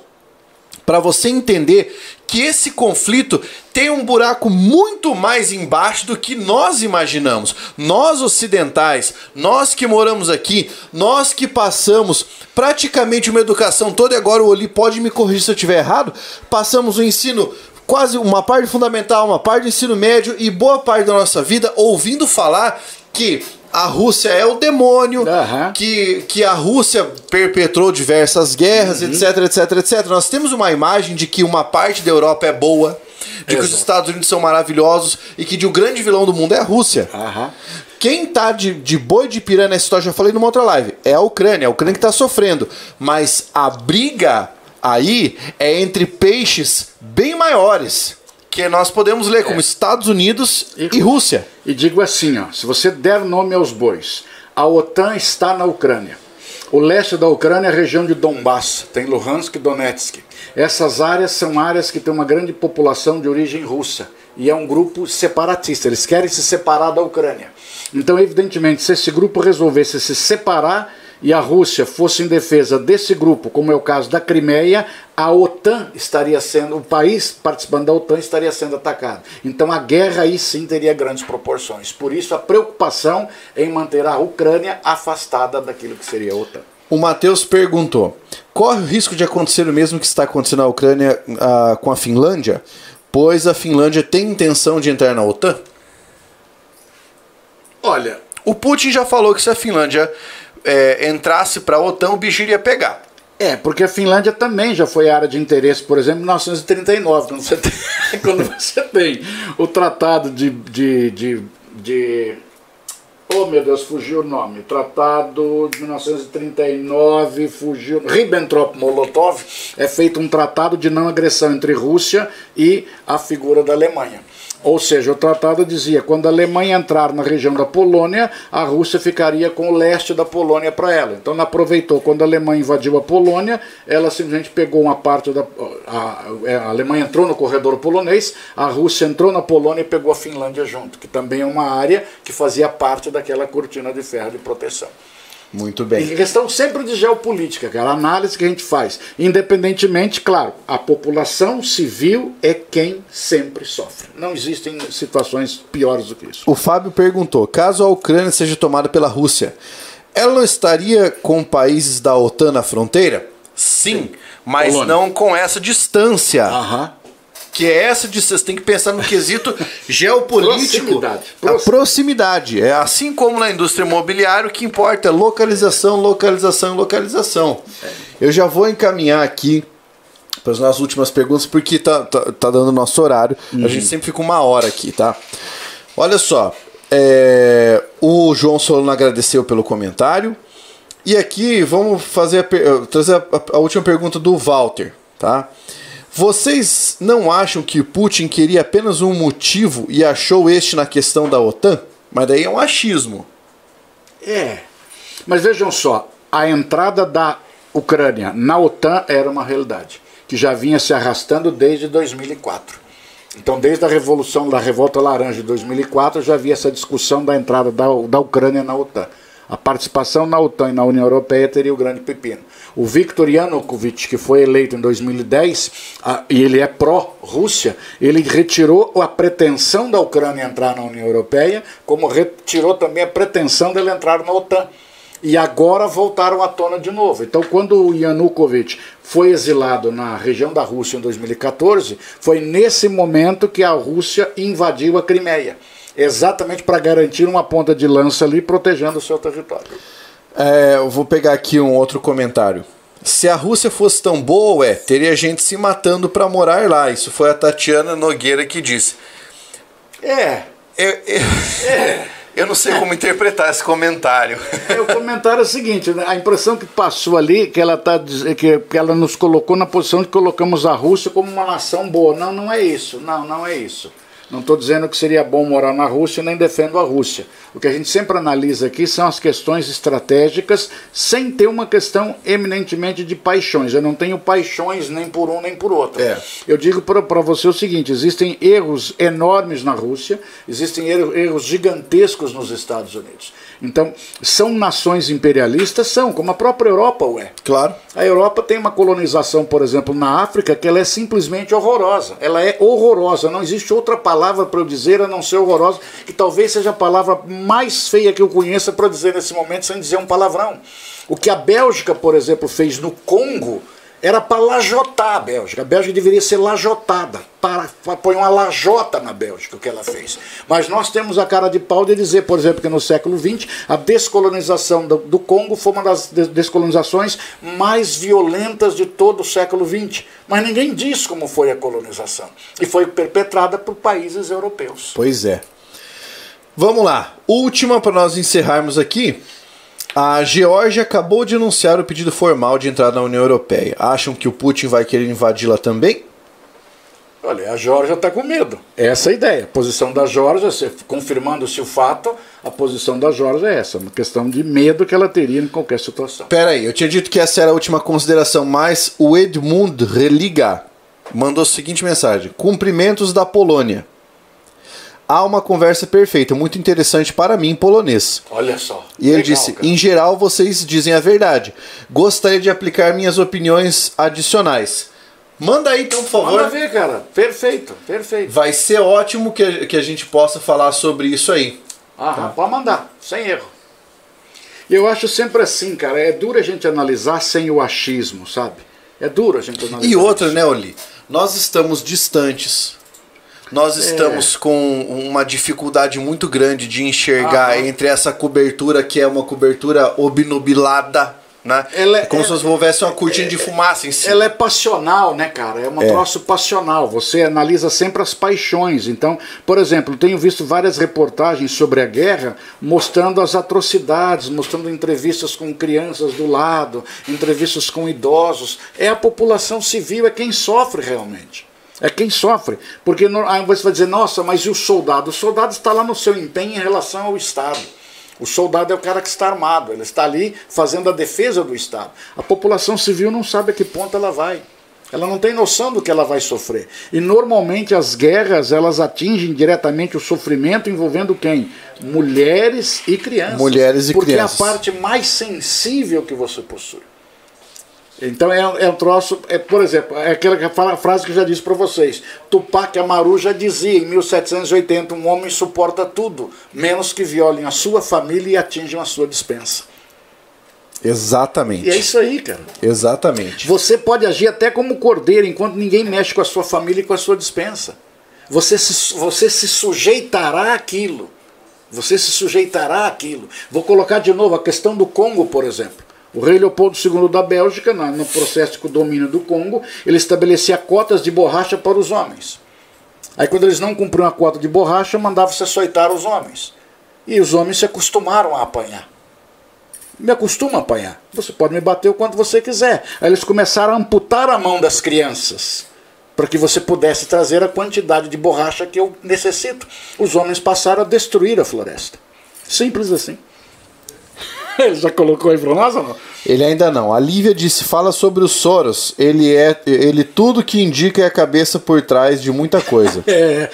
Para você entender que esse conflito tem um buraco muito mais embaixo do que nós imaginamos. Nós ocidentais, nós que moramos aqui, nós que passamos praticamente uma educação toda, e agora o Oli pode me corrigir se eu estiver errado, passamos o ensino quase uma parte fundamental, uma parte do ensino médio e boa parte da nossa vida ouvindo falar que a Rússia é o demônio, uhum. que, que a Rússia perpetrou diversas guerras, uhum. etc, etc, etc. Nós temos uma imagem de que uma parte da Europa é boa, de Exato. que os Estados Unidos são maravilhosos e que de o um grande vilão do mundo é a Rússia. Uhum. Quem tá de, de boi de piranha nessa história, já falei numa outra live, é a Ucrânia. É a Ucrânia que tá sofrendo. Mas a briga aí é entre peixes bem maiores que nós podemos ler como é. Estados Unidos e, e, Rússia. E digo assim, ó, se você der nome aos bois, a OTAN está na Ucrânia. O leste da Ucrânia é a região de Donbass, tem Luhansk e Donetsk. Essas áreas são áreas que têm uma grande população de origem russa e é um grupo separatista. Eles querem se separar da Ucrânia. Então, evidentemente, se esse grupo resolvesse se separar e a Rússia fosse em defesa desse grupo, como é o caso da Crimeia, a OTAN estaria sendo, o país participando da OTAN estaria sendo atacado. Então a guerra aí sim teria grandes proporções. Por isso a preocupação em manter a Ucrânia afastada daquilo que seria a OTAN. O Matheus perguntou: corre o risco de acontecer o mesmo que está acontecendo na Ucrânia uh, com a Finlândia? Pois a Finlândia tem intenção de entrar na OTAN? Olha, o Putin já falou que se a Finlândia é, entrasse para a OTAN, o bicho iria pegar. É, porque a Finlândia também já foi área de interesse, por exemplo, em 1939, quando você [laughs] tem, quando você tem o tratado de, de, de, de Oh meu Deus, fugiu o nome. Tratado de 1939, fugiu. Ribbentrop-Molotov é feito um tratado de não agressão entre Rússia e a figura da Alemanha. Ou seja, o tratado dizia quando a Alemanha entrar na região da Polônia, a Rússia ficaria com o leste da Polônia para ela. Então ela aproveitou quando a Alemanha invadiu a Polônia, ela simplesmente pegou uma parte da. A, a Alemanha entrou no corredor polonês, a Rússia entrou na Polônia e pegou a Finlândia junto, que também é uma área que fazia parte daquela cortina de ferro de proteção. Muito bem. Em questão sempre de geopolítica, aquela análise que a gente faz. Independentemente, claro, a população civil é quem sempre sofre. Não existem situações piores do que isso. O Fábio perguntou: caso a Ucrânia seja tomada pela Rússia, ela não estaria com países da OTAN na fronteira? Sim, Sim. mas Polônia. não com essa distância. Aham que é essa de vocês têm que pensar no quesito [laughs] geopolítico. Proximidade. A proximidade. É assim como na indústria imobiliária, o que importa é localização, localização e localização. Eu já vou encaminhar aqui para as nossas últimas perguntas, porque tá, tá, tá dando nosso horário. Uhum. A gente sempre fica uma hora aqui, tá? Olha só. É, o João Solano agradeceu pelo comentário. E aqui vamos fazer a, trazer a, a última pergunta do Walter, tá? Vocês não acham que Putin queria apenas um motivo e achou este na questão da OTAN? Mas daí é um achismo. É. Mas vejam só, a entrada da Ucrânia na OTAN era uma realidade, que já vinha se arrastando desde 2004. Então, desde a revolução da Revolta Laranja de 2004, já havia essa discussão da entrada da, da Ucrânia na OTAN. A participação na OTAN e na União Europeia teria o grande pepino. O Viktor Yanukovych, que foi eleito em 2010, a, e ele é pró-Rússia, ele retirou a pretensão da Ucrânia entrar na União Europeia, como retirou também a pretensão dele entrar na OTAN. E agora voltaram à tona de novo. Então, quando o Yanukovych foi exilado na região da Rússia em 2014, foi nesse momento que a Rússia invadiu a Crimeia. Exatamente para garantir uma ponta de lança ali protegendo o seu território. É, eu vou pegar aqui um outro comentário. Se a Rússia fosse tão boa, ué, teria gente se matando para morar lá. Isso foi a Tatiana Nogueira que disse. É. Eu, eu, é. [laughs] eu não sei como interpretar esse comentário. É, o comentário é o seguinte: né? a impressão que passou ali, que ela, tá, que, que ela nos colocou na posição de colocamos a Rússia como uma nação boa. Não, não é isso. Não, não é isso. Não estou dizendo que seria bom morar na Rússia, nem defendo a Rússia. O que a gente sempre analisa aqui são as questões estratégicas, sem ter uma questão eminentemente de paixões. Eu não tenho paixões nem por um nem por outro. É. Eu digo para você o seguinte: existem erros enormes na Rússia, existem erros gigantescos nos Estados Unidos. Então, são nações imperialistas? São, como a própria Europa é. Claro. A Europa tem uma colonização, por exemplo, na África, que ela é simplesmente horrorosa. Ela é horrorosa. Não existe outra palavra para eu dizer a não ser horrorosa, que talvez seja a palavra mais feia que eu conheça para dizer nesse momento, sem dizer um palavrão. O que a Bélgica, por exemplo, fez no Congo era para lajotar a Bélgica. A Bélgica deveria ser lajotada. Para, põe uma lajota na Bélgica, o que ela fez. Mas nós temos a cara de pau de dizer, por exemplo, que no século XX a descolonização do, do Congo foi uma das descolonizações mais violentas de todo o século XX. Mas ninguém diz como foi a colonização. E foi perpetrada por países europeus. Pois é. Vamos lá. Última para nós encerrarmos aqui. A Geórgia acabou de anunciar o pedido formal de entrada na União Europeia. Acham que o Putin vai querer invadi-la também? Olha, a Geórgia está com medo. Essa é a ideia. A posição da Geórgia, confirmando-se o fato, a posição da Geórgia é essa. Uma questão de medo que ela teria em qualquer situação. Pera aí, eu tinha dito que essa era a última consideração, mas o Edmund Religa mandou a seguinte mensagem: Cumprimentos da Polônia há uma conversa perfeita, muito interessante para mim em polonês. Olha só. E ele Legal, disse: cara. em geral vocês dizem a verdade. Gostaria de aplicar minhas opiniões adicionais. Manda aí então, por favor. Manda ver, cara. Perfeito, perfeito. Vai ser ótimo que a, que a gente possa falar sobre isso aí. Ah, tá. pode mandar, sem erro. Eu acho sempre assim, cara. É duro a gente analisar sem o achismo, sabe? É duro a gente analisar. E outra, né, Oli? Nós estamos distantes nós estamos é. com uma dificuldade muito grande de enxergar ah, entre essa cobertura que é uma cobertura obnubilada. Né? Ela é, como se houvesse uma cortina é, de fumaça em cima. Ela é passional, né, cara? É um é. troço passional. Você analisa sempre as paixões. Então, por exemplo, tenho visto várias reportagens sobre a guerra mostrando as atrocidades, mostrando entrevistas com crianças do lado, entrevistas com idosos. É a população civil, é quem sofre realmente. É quem sofre. Porque aí você vai dizer, nossa, mas e o soldado? O soldado está lá no seu empenho em relação ao Estado. O soldado é o cara que está armado, ele está ali fazendo a defesa do Estado. A população civil não sabe a que ponto ela vai. Ela não tem noção do que ela vai sofrer. E normalmente as guerras elas atingem diretamente o sofrimento envolvendo quem? Mulheres e crianças. Mulheres e porque crianças. Porque é a parte mais sensível que você possui. Então é, é um troço, é, por exemplo, é aquela frase que eu já disse para vocês. Tupac Amaru já dizia em 1780: um homem suporta tudo, menos que violem a sua família e atinjam a sua dispensa. Exatamente. E é isso aí, cara. Exatamente. Você pode agir até como cordeiro enquanto ninguém mexe com a sua família e com a sua dispensa. Você se, você se sujeitará àquilo. Você se sujeitará àquilo. Vou colocar de novo a questão do Congo, por exemplo. O rei Leopoldo II da Bélgica, no processo de domínio do Congo, ele estabelecia cotas de borracha para os homens. Aí quando eles não cumpriam a cota de borracha, mandava-se açoitar os homens. E os homens se acostumaram a apanhar. Me acostuma a apanhar. Você pode me bater o quanto você quiser. Aí eles começaram a amputar a mão das crianças para que você pudesse trazer a quantidade de borracha que eu necessito. Os homens passaram a destruir a floresta. Simples assim. [laughs] Ele já colocou aí pra nós ou não? Ele ainda não. A Lívia disse: fala sobre os Soros. Ele é. Ele tudo que indica é a cabeça por trás de muita coisa. [laughs] é.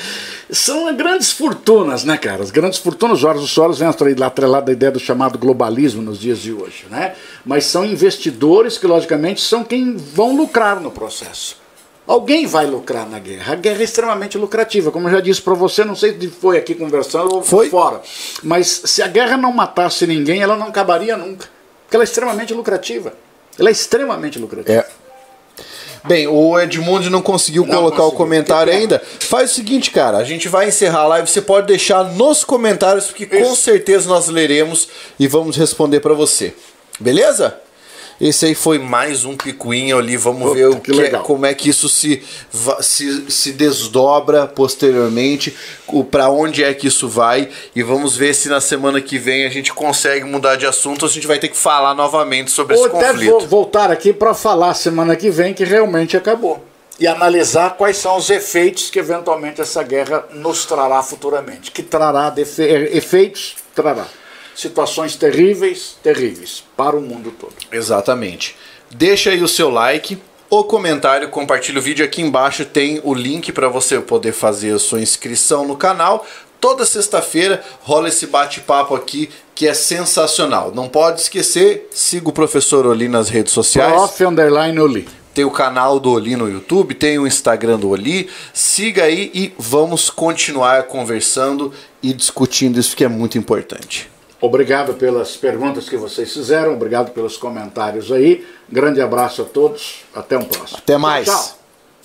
São grandes fortunas, né, cara? As grandes fortunas, Jorge Soros vem atrelado da ideia do chamado globalismo nos dias de hoje, né? Mas são investidores que, logicamente, são quem vão lucrar no processo. Alguém vai lucrar na guerra. A guerra é extremamente lucrativa. Como eu já disse para você, não sei se foi aqui conversando ou foi fora. Mas se a guerra não matasse ninguém, ela não acabaria nunca. Porque ela é extremamente lucrativa. Ela é extremamente lucrativa. É. Bem, o Edmundo não conseguiu Não colocar conseguiu. o comentário ainda. Faz o seguinte, cara, a gente vai encerrar a live, você pode deixar nos comentários, porque com Isso. certeza nós leremos e vamos responder pra você. Beleza? Esse aí foi mais um picuinha ali, vamos Puta, ver o que que é- como é que isso se, se, se desdobra posteriormente, para onde é que isso vai e vamos ver se na semana que vem a gente consegue mudar de assunto ou se a gente vai ter que falar novamente sobre Ou esse até conflito. vou voltar aqui para falar semana que vem que realmente acabou. E analisar quais são os efeitos que eventualmente essa guerra nos trará futuramente. Que trará defe- efeitos? Trará. Situações terríveis, terríveis para o mundo todo. Exatamente. Deixa aí o seu like, o comentário, compartilha o vídeo aqui embaixo tem o link para você poder fazer a sua inscrição no canal. Toda sexta-feira rola esse bate-papo aqui que é sensacional. Não pode esquecer, siga o professor Oli nas redes sociais. Prof. Underline Oli. Tem o canal do Oli no YouTube, tem o Instagram do Oli. Siga aí e vamos continuar conversando e discutindo isso que é muito importante. Obrigado pelas perguntas que vocês fizeram, obrigado pelos comentários aí. Grande abraço a todos, até um próximo. Até mais. Tchau.